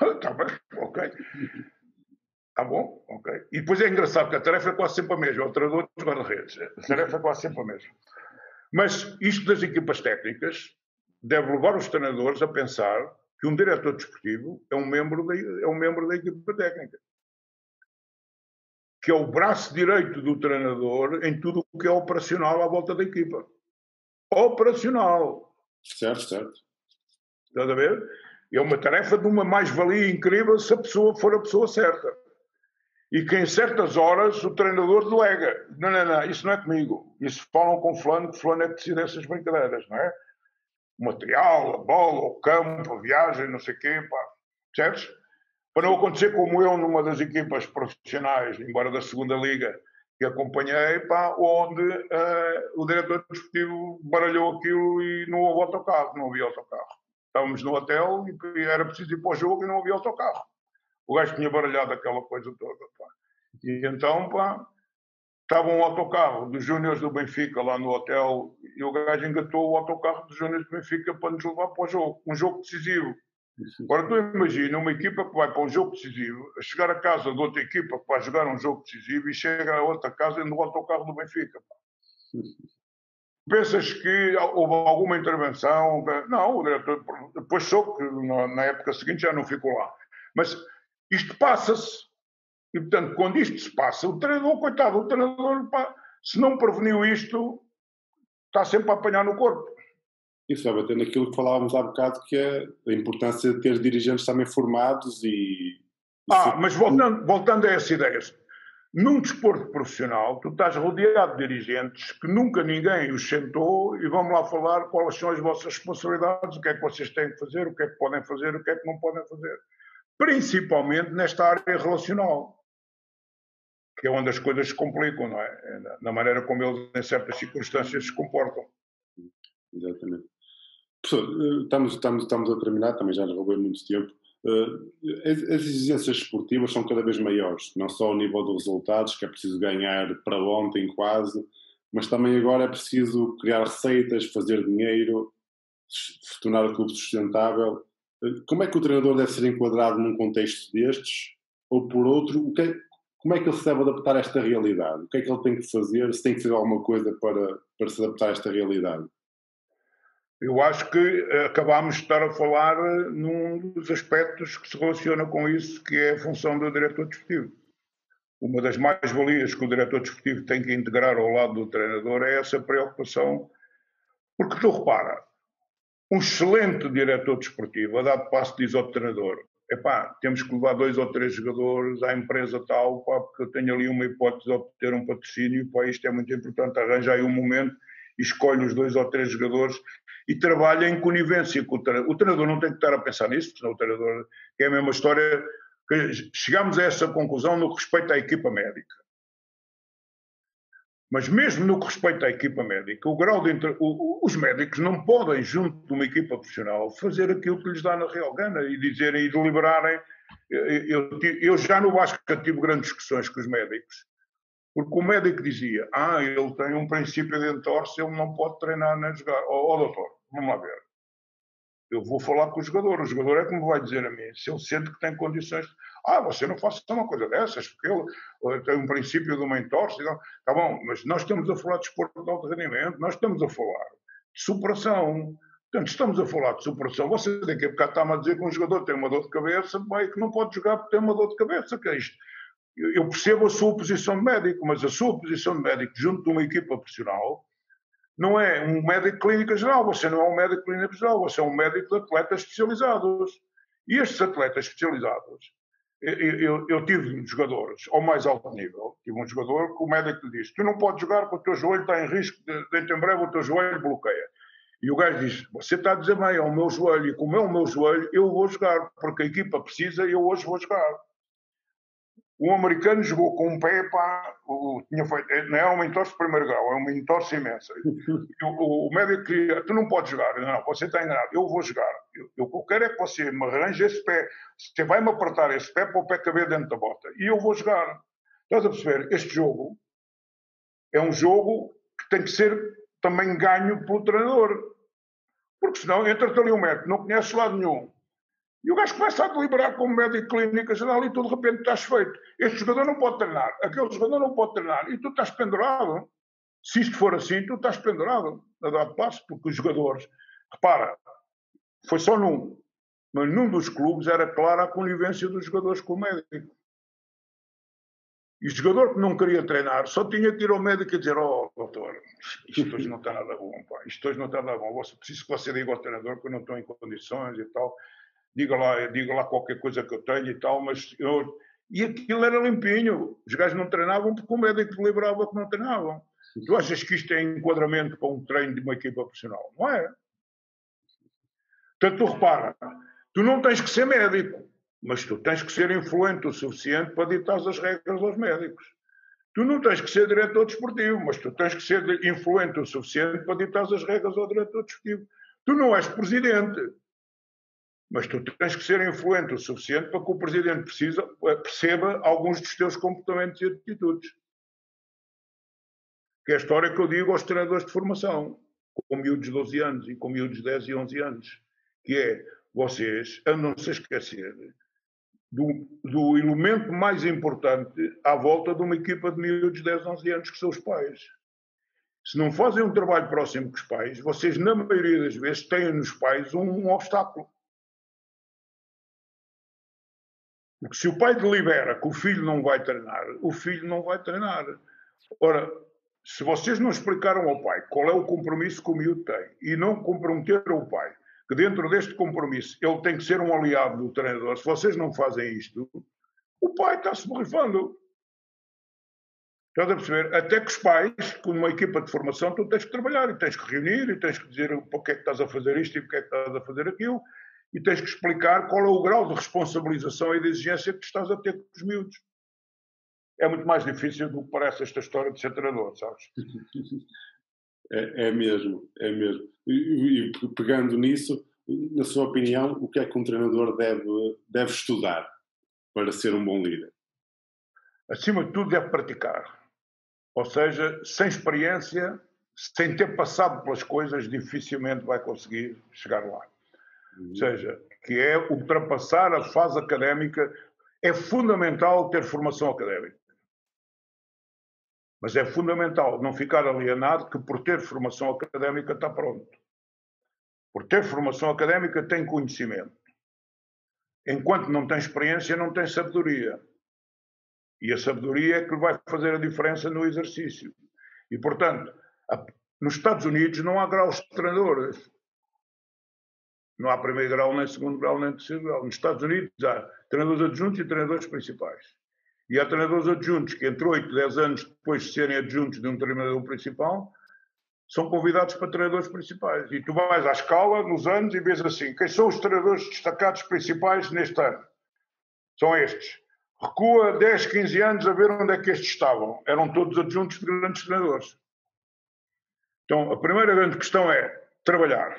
Está bem, ok. Está bom? Ok. E depois é engraçado que a tarefa é quase sempre a mesma, o treinador dos guarda-redes. A tarefa é quase sempre a mesma. Mas isto das equipas técnicas deve levar os treinadores a pensar que um diretor desportivo é um membro da, é um membro da equipa técnica. Que é o braço direito do treinador em tudo o que é operacional à volta da equipa. Operacional. Certo, certo. Estás a ver? É uma tarefa de uma mais-valia incrível se a pessoa for a pessoa certa e que em certas horas o treinador delega. Não, não, não, isso não é comigo. Isso falam com fulano, que fulano é que decide essas brincadeiras, não é? O material, a bola, o campo, a viagem, não sei o quê, pá. Percebes? Para não acontecer como eu numa das equipas profissionais, embora da segunda liga, que acompanhei, pá, onde uh, o diretor desportivo baralhou aquilo e não houve autocarro, não havia autocarro. Estávamos no hotel e era preciso ir para o jogo e não havia autocarro. O gajo tinha baralhado aquela coisa toda. Pá. E então, pá, estava um autocarro dos Júniores do Benfica lá no hotel e o gajo engatou o autocarro dos Júniores do Benfica para nos levar para o jogo, um jogo decisivo. Agora tu imagina uma equipa que vai para um jogo decisivo, a chegar a casa de outra equipa que vai jogar um jogo decisivo e chega a outra casa no autocarro do Benfica. Pá. Pensas que houve alguma intervenção? Não, o diretor depois soube que na época seguinte já não ficou lá. Mas isto passa-se. E, portanto, quando isto se passa, o treinador, coitado, o treinador, pá, se não preveniu isto, está sempre a apanhar no corpo. Isso vai bater naquilo que falávamos há bocado, que é a importância de ter dirigentes também formados e. Ah, mas voltando, voltando a essas ideias. Num desporto profissional, tu estás rodeado de dirigentes que nunca ninguém os sentou e vamos lá falar quais são as vossas responsabilidades, o que é que vocês têm que fazer, o que é que podem fazer, o que é que não podem fazer principalmente nesta área relacional, que é onde as coisas se complicam, não é? Na maneira como eles, em certas circunstâncias, se comportam. Exatamente. Professor, eh, estamos, estamos, estamos a terminar, também já roubei muito tempo. Eh, as, as exigências esportivas são cada vez maiores, não só ao nível dos resultados, que é preciso ganhar para ontem quase, mas também agora é preciso criar receitas, fazer dinheiro, tornar o clube sustentável como é que o treinador deve ser enquadrado num contexto destes? Ou por outro, o que é, como é que ele se deve adaptar a esta realidade? O que é que ele tem que fazer? Se tem que fazer alguma coisa para, para se adaptar a esta realidade? Eu acho que eh, acabámos de estar a falar eh, num dos aspectos que se relaciona com isso, que é a função do diretor desportivo. Uma das mais-valias que o diretor desportivo tem que integrar ao lado do treinador é essa preocupação. Porque tu repara, um excelente diretor desportivo, a dado passo, diz ao treinador: epá, temos que levar dois ou três jogadores à empresa tal, pá, porque eu tenho ali uma hipótese de obter um patrocínio, pá, isto é muito importante, arranja aí um momento e escolhe os dois ou três jogadores e trabalha em conivência com o treinador. O treinador não tem que estar a pensar nisso, senão o treinador, é a mesma história, que chegamos a essa conclusão no que respeita à equipa médica. Mas mesmo no que respeita à equipa médica, o grau de inter... os médicos não podem, junto de uma equipa profissional, fazer aquilo que lhes dá na real gana e dizerem e deliberarem. Eu, eu já no basquete tive grandes discussões com os médicos porque o médico dizia, ah, ele tem um princípio de entorse, ele não pode treinar nem jogar. Ó oh, oh, doutor, vamos lá ver. Eu vou falar com o jogador, o jogador é que me vai dizer a mim, se ele sente que tem condições. Ah, você não faça uma coisa dessas, porque ele tem um princípio de uma entorse. Está bom, mas nós estamos a falar de esporte de alto rendimento, nós estamos a falar de superação. Portanto, estamos a falar de superação. Você tem que bocado está-me a dizer que um jogador tem uma dor de cabeça, bem, que não pode jogar porque tem uma dor de cabeça, que é isto eu percebo a sua posição de médico, mas a sua posição de médico junto de uma equipa profissional não é um médico de clínica geral. Você não é um médico de clínica geral, você é um médico de atletas especializados. E estes atletas especializados, eu, eu, eu tive jogadores ao mais alto nível, tive um jogador que o médico lhe disse: Tu não podes jogar porque o teu joelho está em risco, de, dentro em breve o teu joelho bloqueia. E o gajo diz: Você está a dizer bem, é o meu joelho, e como é o meu joelho, eu vou jogar, porque a equipa precisa e eu hoje vou jogar. Um americano jogou com um pé, pá, o, tinha feito, é, não é uma entorse de primeiro grau, é uma entorse imensa. O, o, médico queria, tu não podes jogar. Não, você está enganado, eu vou jogar. O que eu quero é que você me arranje esse pé. Você vai-me apertar esse pé para o pé caber dentro da bota. E eu vou jogar. Estás a perceber? Este jogo é um jogo que tem que ser também ganho pelo treinador. Porque senão entra-te ali um médico, não conhece lado nenhum e o gajo começa a deliberar como médico clínica geral e tu de repente estás feito. Este jogador não pode treinar, aquele jogador não pode treinar e tu estás pendurado. Se isto for assim, tu estás pendurado a dar passo, porque os jogadores, repara, foi só num, mas num dos clubes era clara a conivência dos jogadores com o médico. E o jogador que não queria treinar só tinha que ir ao médico e dizer: Oh, doutor, isto hoje não está nada bom, pá. isto hoje não está nada bom. Preciso que você diga ao treinador que eu não estou em condições e tal diga lá, diga lá qualquer coisa que eu tenho e tal, mas eu... E aquilo era limpinho. Os gajos não treinavam porque o médico deliberava que não treinavam. Tu achas que isto é enquadramento para um treino de uma equipa profissional? Não é. Portanto, tu repara, tu não tens que ser médico, mas tu tens que ser influente o suficiente para ditar as regras aos médicos. Tu não tens que ser diretor desportivo, mas tu tens que ser influente o suficiente para ditar as regras ao diretor desportivo. Tu não és presidente, mas tu tens que ser influente o suficiente para que o presidente precisa, eh, perceba alguns dos teus comportamentos e atitudes. Que é a história que eu digo aos treinadores de formação, com miúdos de 12 anos e com miúdos de 10 e 11 anos, que é, vocês andam-se a esquecer do, do elemento mais importante à volta de uma equipa de miúdos de 10, 11 anos, que são os pais. Se não fazem um trabalho próximo com os pais, vocês, na maioria das vezes, têm nos pais um, um obstáculo. Porque se o pai delibera que o filho não vai treinar, o filho não vai treinar. Ora, se vocês não explicaram ao pai qual é o compromisso que o miúdo tem e não comprometeram o pai que dentro deste compromisso ele tem que ser um aliado do treinador, se vocês não fazem isto, o pai está-se borrifando. Estás a perceber? Até que os pais, com uma equipa de formação, tu tens que trabalhar e tens que reunir e tens que dizer porque é que estás a fazer isto e porque é que estás a fazer aquilo e tens que explicar qual é o grau de responsabilização e de exigência que estás a ter com os miúdos. É muito mais difícil do que parece esta história de ser treinador, sabes? É, é mesmo, é mesmo. E, e, pegando nisso, na sua opinião, o que é que um treinador deve, deve estudar para ser um bom líder? Acima de tudo, deve praticar. Ou seja, sem experiência, sem ter passado pelas coisas, dificilmente vai conseguir chegar lá. Ou uhum. seja, que é ultrapassar a fase académica. É fundamental ter formação académica. Mas é fundamental não ficar alienado que por ter formação académica está pronto. Por ter formação académica tem conhecimento. Enquanto não tem experiência, não tem sabedoria. E a sabedoria é que vai fazer a diferença no exercício. E, portanto, a, nos Estados Unidos não há graus de treinadores. Não há primeiro grau, nem segundo grau, nem terceiro grau. Nos Estados Unidos há treinadores adjuntos e treinadores principais. E há treinadores adjuntos que, entre 8 e 10 anos depois de serem adjuntos de um treinador principal, são convidados para treinadores principais. E tu vais à escala nos anos e vês assim: quem são os treinadores destacados principais neste ano? São estes. Recua 10, 15 anos a ver onde é que estes estavam. Eram todos adjuntos de grandes treinadores. Então, a primeira grande questão é trabalhar.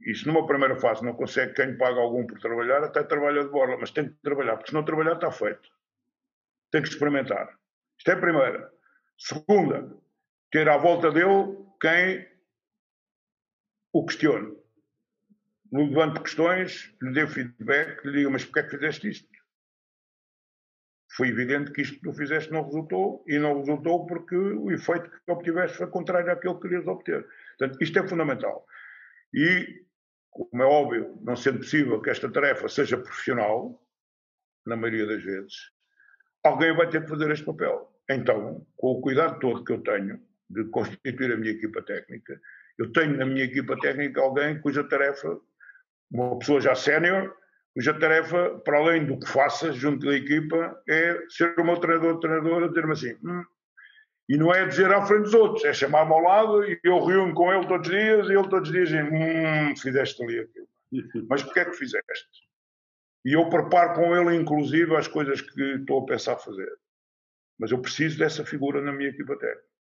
Isso numa primeira fase não consegue quem paga algum por trabalhar, até trabalha de borla, mas tem que trabalhar, porque se não trabalhar está feito. Tem que experimentar. Isto é a primeira. Segunda, ter à volta dele quem o questione. No levante questões, lhe dê feedback, lhe diga, mas porquê é que fizeste isto? Foi evidente que isto que tu fizeste não resultou, e não resultou porque o efeito que obtiveste foi contrário àquilo que querias obter. Portanto, isto é fundamental. E, como é óbvio, não sendo possível que esta tarefa seja profissional, na maioria das vezes, alguém vai ter que fazer este papel. Então, com o cuidado todo que eu tenho, de constituir a minha equipa técnica. Eu tenho na minha equipa técnica alguém cuja tarefa, uma pessoa já sénior, cuja tarefa, para além do que faça junto da equipa, é ser o meu treinador, treinador, a dizer-me assim, hum, e não é dizer à frente dos outros, é chamar-me ao lado e eu reúno com ele todos os dias e ele todos os dias diz, hum, fizeste ali aquilo. Mas porquê é que fizeste? E eu preparo com ele, inclusive, as coisas que estou a pensar fazer. Mas eu preciso dessa figura na minha equipa técnica.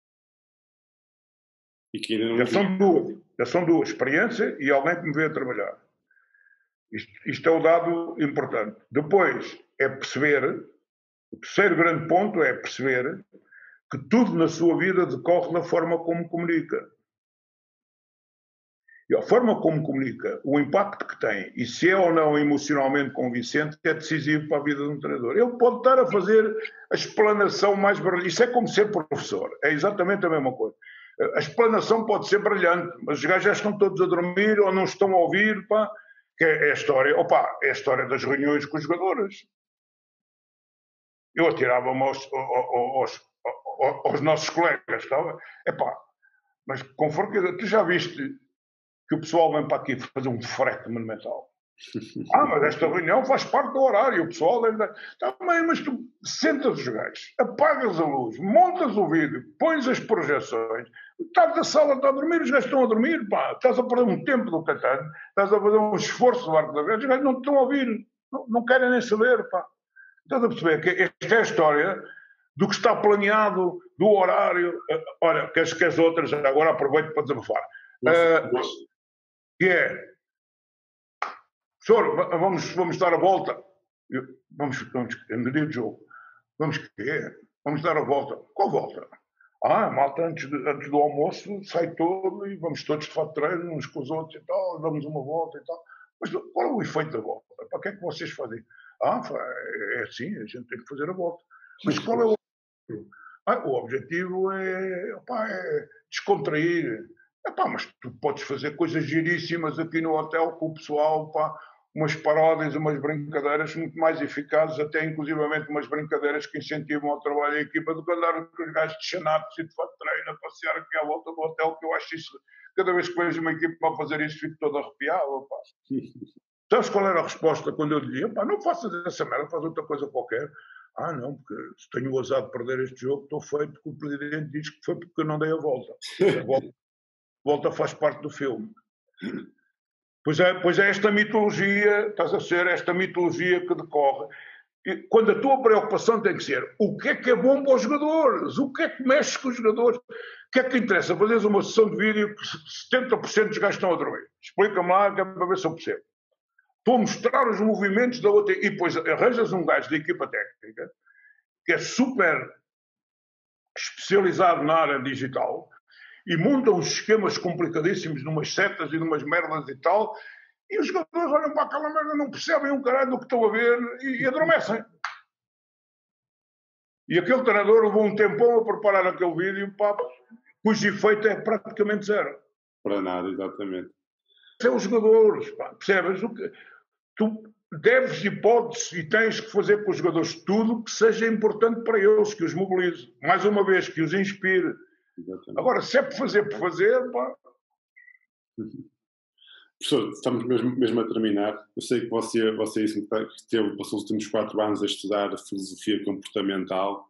E que ainda não já são duas, já são duas, experiência e alguém que me vê a trabalhar. Isto, isto é o dado importante. Depois é perceber, o terceiro grande ponto é perceber que tudo na sua vida decorre da forma como comunica. E a forma como comunica, o impacto que tem e se é ou não emocionalmente convincente é decisivo para a vida de um treinador. Ele pode estar a fazer a explanação mais brilhante. Isso é como ser professor. É exatamente a mesma coisa. A explanação pode ser brilhante, mas os gajos já estão todos a dormir ou não estão a ouvir, pá, que é, a história, opa, é a história das reuniões com os jogadores. Eu atirava-me aos, aos, aos, aos, nossos colegas, estava, epá, mas franqueza, tu já viste que o pessoal vem para aqui fazer um frete monumental? Ah, mas esta reunião faz parte do horário, o pessoal deve dar. Também, mas tu sentas os gajos, apagas a luz, montas o vídeo, pões as projeções, estás da sala, está a dormir, os gajos estão a dormir, pá, estás a perder um tempo do catano, estás a fazer um esforço do arco da vez, os gajos não estão a ouvir, não, não querem nem saber, pá. Estás a perceber que esta é a história do que está planeado, do horário. Eh, olha, queres, queres outras? Agora aproveito para desabafar. Uh, que é Senhor, vamos, vamos dar a volta. Eu, vamos, vamos, é medir de jogo. Vamos quê? Vamos dar a volta. Qual volta? Ah, malta, antes, de, antes do almoço sai todo e vamos todos de fato treino uns com os outros e tal, damos uma volta e tal. Mas qual é o efeito da volta? Para que é que vocês fazem? Ah, é assim, a gente tem que fazer a volta. Mas qual é o o objetivo é, opa, é descontrair. Epá, mas tu podes fazer coisas giríssimas aqui no hotel com o pessoal, pá, umas paródias, umas brincadeiras muito mais eficazes, até inclusivamente umas brincadeiras que incentivam o trabalho da equipa do que andar com os gajos de chanatos e de fato treino a passear aqui à volta do hotel, que eu acho isso, cada vez que vejo uma equipa a fazer isso fico todo arrepiado. Pá. Sabes qual era a resposta quando eu dizia, pá, não faças essa merda, faz outra coisa qualquer. Ah, não, porque se tenho ousado perder este jogo, estou feito porque o presidente diz que foi porque eu não dei a volta. A volta, volta faz parte do filme. Pois é, pois é esta mitologia, estás a ser, esta mitologia que decorre. E quando a tua preocupação tem que ser o que é que é bom para os jogadores, o que é que mexe com os jogadores, o que é que interessa? Fazeres uma sessão de vídeo que 70% dos gajos estão a dormir. Explica-me lá, que é para ver se eu percebo. Estou a mostrar os movimentos da outra. E depois arranjas um gajo da equipa técnica que é super especializado na área digital e montam uns esquemas complicadíssimos, numas setas e numas merdas e tal, e os jogadores olham para aquela merda, não percebem um caralho do que estão a ver e, e adormecem. E aquele treinador levou um tempão a preparar aquele vídeo, pá, cujo efeito é praticamente zero. Para nada, exatamente. São os jogadores, pá, percebes? O que, tu deves e podes e tens que fazer com os jogadores tudo que seja importante para eles, que os mobilize. Mais uma vez, que os inspire. Exatamente. Agora, se é por fazer por fazer, pá. Professor, estamos mesmo, mesmo a terminar. Eu sei que você, você que esteve, passou os últimos quatro anos a estudar filosofia comportamental.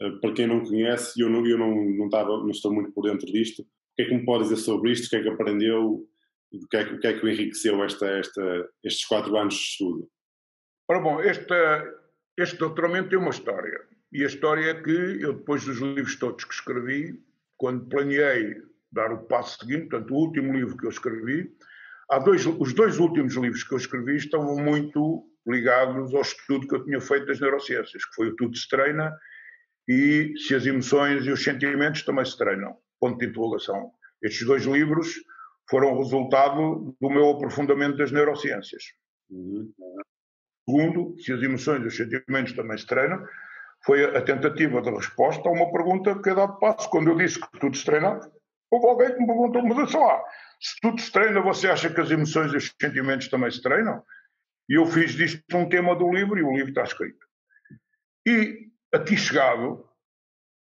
Eh, para quem não conhece, eu não, eu não, não, estava, não estou muito por dentro disto. O que é que me pode dizer sobre isto? O que é que aprendeu? O que é, o que, é que o enriqueceu esta, esta, estes quatro anos de estudo? Ora bom, este doutoramento tem uma história. E a história é que eu, depois dos livros todos que escrevi, quando planeei dar o passo seguinte, portanto, o último livro que eu escrevi, há dois, os dois últimos livros que eu escrevi estavam muito ligados ao estudo que eu tinha feito das neurociências, que foi o Tudo se Treina e Se as Emoções e os Sentimentos Também se Treinam. Ponto de interrogação. Estes dois livros foram resultado do meu aprofundamento das neurociências. Uhum. Segundo, se as emoções e os sentimentos também se treinam, foi a tentativa de resposta a uma pergunta que é dado passo. Quando eu disse que tudo se treina, houve alguém que me perguntou, mas sei lá, se tudo se treina, você acha que as emoções e os sentimentos também se treinam? E eu fiz disto um tema do livro e o livro está escrito. E aqui chegado,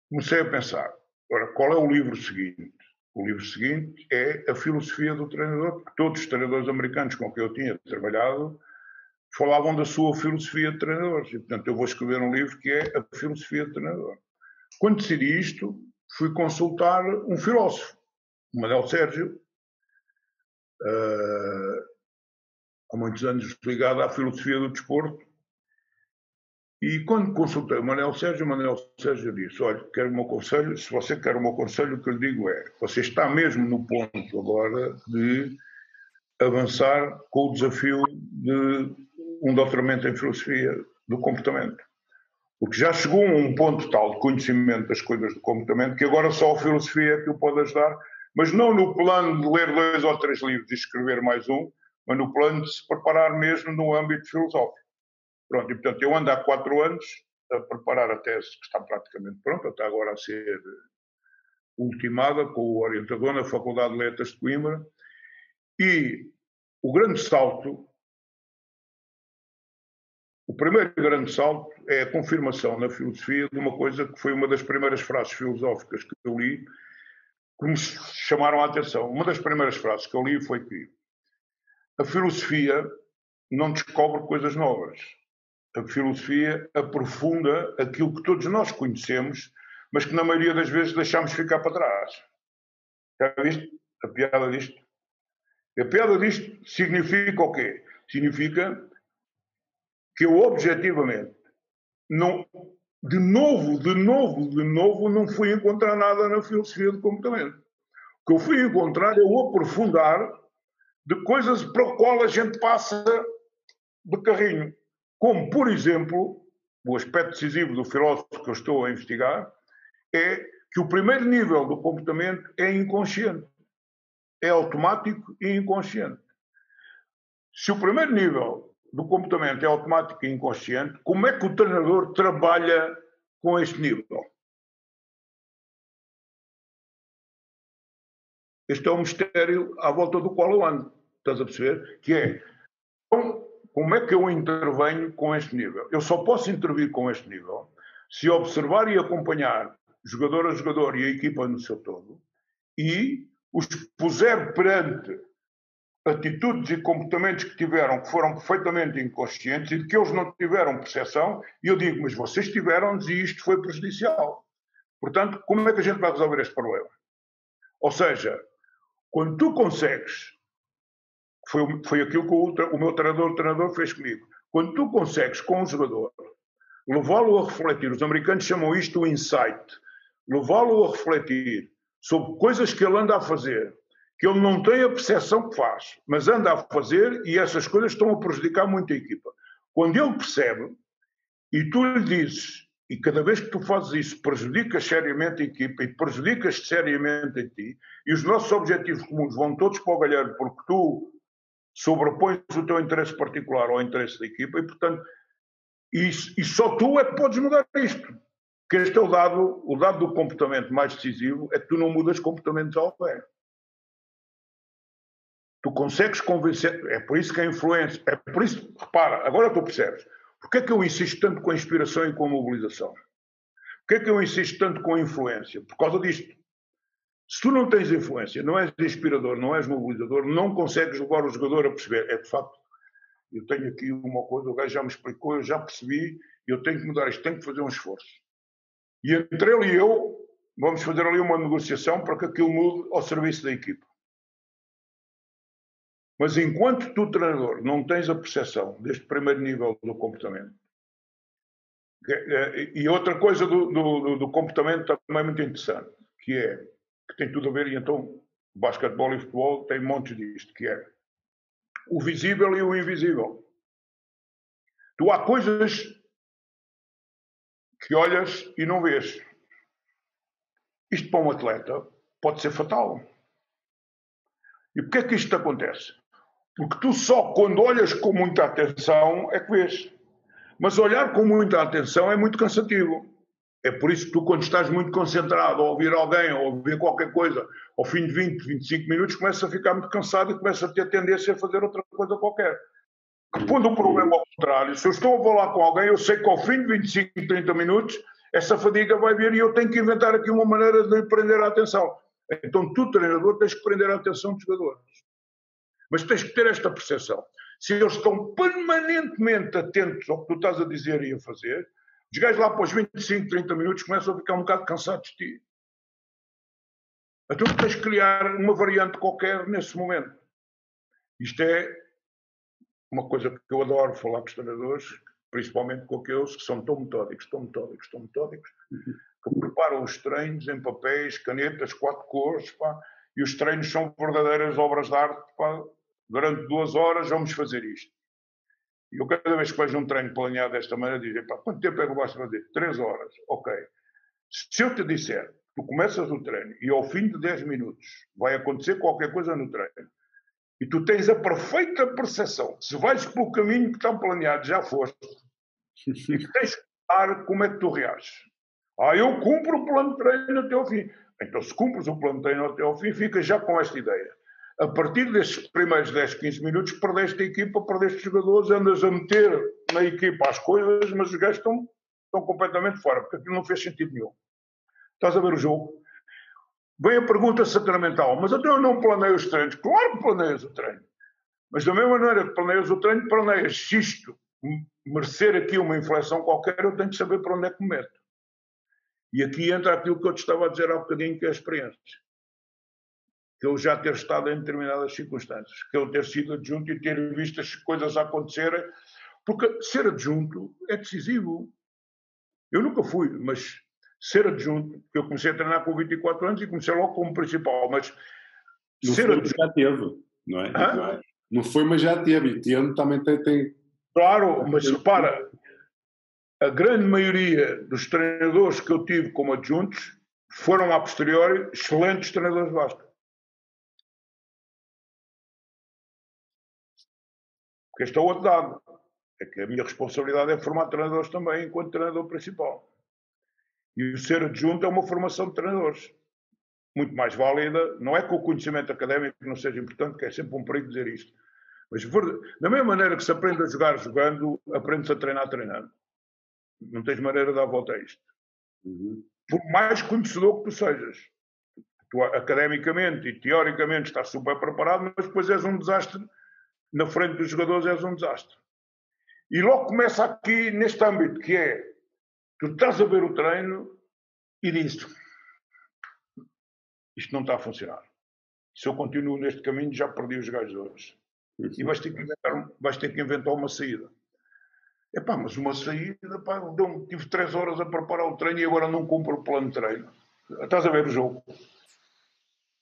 comecei a pensar, ora, qual é o livro seguinte? O livro seguinte é A Filosofia do Treinador, porque todos os treinadores americanos com quem eu tinha trabalhado falavam da sua filosofia de treinadores. E, portanto, eu vou escrever um livro que é A Filosofia do Treinador. Quando decidi isto, fui consultar um filósofo, o Manuel Sérgio, uh, há muitos anos ligado à filosofia do desporto. E quando consultei o Manuel Sérgio, o Manuel Sérgio disse: Olha, quero o meu conselho. Se você quer o meu conselho, o que lhe digo é: você está mesmo no ponto agora de avançar com o desafio de um doutoramento em filosofia do comportamento. Porque já chegou a um ponto tal de conhecimento das coisas do comportamento que agora só a filosofia é que o pode ajudar mas não no plano de ler dois ou três livros e escrever mais um, mas no plano de se preparar mesmo no âmbito filosófico. Pronto, e portanto eu ando há quatro anos a preparar a tese que está praticamente pronta, está agora a ser ultimada com o orientador na Faculdade de Letras de Coimbra, e o grande salto, o primeiro grande salto é a confirmação na filosofia de uma coisa que foi uma das primeiras frases filosóficas que eu li, que me chamaram a atenção. Uma das primeiras frases que eu li foi que a filosofia não descobre coisas novas. A filosofia aprofunda aquilo que todos nós conhecemos, mas que na maioria das vezes deixamos ficar para trás. Já viste a piada disto? A piada disto significa o quê? Significa que eu objetivamente não de novo, de novo, de novo, não fui encontrar nada na filosofia do comportamento. O que eu fui encontrar é o aprofundar de coisas para o qual a gente passa de carrinho. Como, por exemplo, o aspecto decisivo do filósofo que eu estou a investigar é que o primeiro nível do comportamento é inconsciente. É automático e inconsciente. Se o primeiro nível do comportamento é automático e inconsciente, como é que o treinador trabalha com este nível? Este é um mistério à volta do qual eu ando. Estás a perceber? Que é então, como é que eu intervenho com este nível? Eu só posso intervir com este nível se observar e acompanhar jogador a jogador e a equipa no seu todo e os puser perante atitudes e comportamentos que tiveram que foram perfeitamente inconscientes e de que eles não tiveram percepção, e eu digo, mas vocês tiveram e isto foi prejudicial. Portanto, como é que a gente vai resolver este problema? Ou seja, quando tu consegues, foi, foi aquilo que o, o meu treinador, o treinador fez comigo, quando tu consegues com um jogador levá-lo a refletir, os americanos chamam isto o insight, levá-lo a refletir sobre coisas que ele anda a fazer, que ele não tem a percepção que faz, mas anda a fazer e essas coisas estão a prejudicar muito a equipa. Quando ele percebe e tu lhe dizes, e cada vez que tu fazes isso, prejudicas seriamente a equipa e prejudicas seriamente a ti, e os nossos objetivos comuns vão todos para o galheiro porque tu sobrepões o teu interesse particular ao interesse da equipa e, portanto, e, e só tu é que podes mudar isto. Que este é o dado, o dado do comportamento mais decisivo, é que tu não mudas comportamentos ao pé. Tu consegues convencer, é por isso que a influência, é por isso, repara, agora tu percebes, porque é que eu insisto tanto com a inspiração e com a mobilização? Porque é que eu insisto tanto com a influência? Por causa disto. Se tu não tens influência, não és inspirador, não és mobilizador, não consegues levar o jogador a perceber. É de facto, eu tenho aqui uma coisa, o gajo já me explicou, eu já percebi, eu tenho que mudar isto, tenho que fazer um esforço. E entre ele e eu, vamos fazer ali uma negociação para que aquilo mude ao serviço da equipa. Mas enquanto tu, treinador, não tens a percepção deste primeiro nível do comportamento, é, e outra coisa do, do, do comportamento também muito interessante, que é, que tem tudo a ver, e então basquetebol e futebol tem montes disto, que é o visível e o invisível. Tu há coisas que olhas e não vês. Isto para um atleta pode ser fatal. E porquê é que isto acontece? Porque tu só quando olhas com muita atenção é que vês. Mas olhar com muita atenção é muito cansativo. É por isso que tu, quando estás muito concentrado a ouvir alguém ou ouvir qualquer coisa, ao fim de 20, 25 minutos, começa a ficar muito cansado e começa a ter tendência a fazer outra coisa qualquer. Quando o problema ao contrário, se eu estou a falar com alguém, eu sei que ao fim de 25, 30 minutos, essa fadiga vai vir e eu tenho que inventar aqui uma maneira de prender a atenção. Então, tu, treinador, tens que prender a atenção dos jogadores. Mas tens que ter esta percepção. Se eles estão permanentemente atentos ao que tu estás a dizer e a fazer, os gajos lá para os 25, 30 minutos começam a ficar um bocado cansados de ti. Então tu tens que criar uma variante qualquer nesse momento. Isto é uma coisa que eu adoro falar com os treinadores, principalmente com aqueles que são tão metódicos, tão metódicos, tão metódicos, que preparam os treinos em papéis, canetas, quatro cores, pá, e os treinos são verdadeiras obras de arte, pá, durante duas horas vamos fazer isto. E eu cada vez que vejo um treino planeado desta maneira, digo, pá, quanto tempo é que de fazer? Três horas. Ok. Se eu te disser, tu começas o treino e ao fim de dez minutos vai acontecer qualquer coisa no treino, e tu tens a perfeita percepção, se vais pelo caminho que está planeado, já foste, e tens que ver como é que tu reages. Ah, eu cumpro o plano de treino até ao fim. Então, se cumpres o plano de treino até ao fim, fica já com esta ideia a partir destes primeiros 10, 15 minutos, perdeste a equipa, perdeste jogadores, andas a meter na equipa as coisas, mas os gajos estão, estão completamente fora, porque aquilo não fez sentido nenhum. Estás a ver o jogo? Vem a pergunta sacramental, mas até eu não planeio os treinos. Claro que planeias o treino. Mas da mesma maneira que planeias o treino, planeias se isto merecer aqui uma inflexão qualquer, eu tenho que saber para onde é que me meto. E aqui entra aquilo que eu te estava a dizer há bocadinho, que é a experiência que eu já ter estado em determinadas circunstâncias, que eu ter sido adjunto e ter visto as coisas acontecerem, porque ser adjunto é decisivo. Eu nunca fui, mas ser adjunto, eu comecei a treinar com 24 anos e comecei logo como principal, mas não ser foi, adjunto... já teve, não é? não é? Não foi, mas já teve, e tendo também tem, tem... Claro, mas repara, a grande maioria dos treinadores que eu tive como adjuntos foram, a posteriori, excelentes treinadores de este é o outro dado. É que a minha responsabilidade é formar treinadores também, enquanto treinador principal. E o ser adjunto é uma formação de treinadores. Muito mais válida. Não é que o conhecimento académico não seja importante, que é sempre um perigo dizer isto. Mas da mesma maneira que se aprende a jogar jogando, aprende-se a treinar treinando. Não tens maneira de dar volta a isto. Uhum. Por mais conhecedor que tu sejas. Tu, academicamente e teoricamente estás super preparado, mas depois és um desastre na frente dos jogadores és um desastre. E logo começa aqui neste âmbito, que é, tu estás a ver o treino e dizes, isto não está a funcionar. Se eu continuo neste caminho, já perdi os jogadores. E vais ter que inventar, vais ter que inventar uma saída. Epá, mas uma saída, pá, tive três horas a preparar o treino e agora não cumpro o plano de treino. Estás a ver o jogo.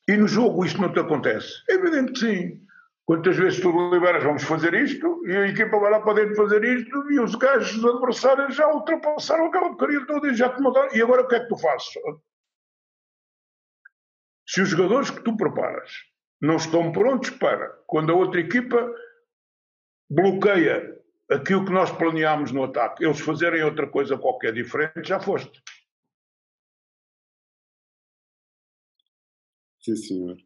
E no jogo isto não te acontece? É evidente que sim. Quantas vezes tu liberas, vamos fazer isto, e a equipa vai lá para dentro fazer isto, e os gajos, adversários, já ultrapassaram aquela queria toda e já te mandaram. E agora o que é que tu fazes? Se os jogadores que tu preparas não estão prontos para, quando a outra equipa bloqueia aquilo que nós planeámos no ataque, eles fazerem outra coisa qualquer diferente, já foste. Sim, senhor.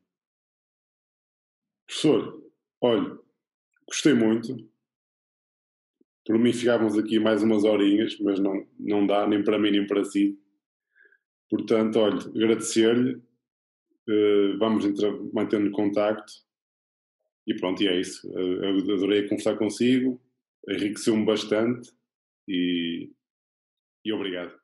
Professor, olha, gostei muito. Por mim ficávamos aqui mais umas horinhas, mas não, não dá nem para mim nem para si. Portanto, olha, agradecer-lhe. Uh, vamos mantendo contacto. E pronto, e é isso. Uh, adorei conversar consigo, enriqueceu-me bastante e, e obrigado.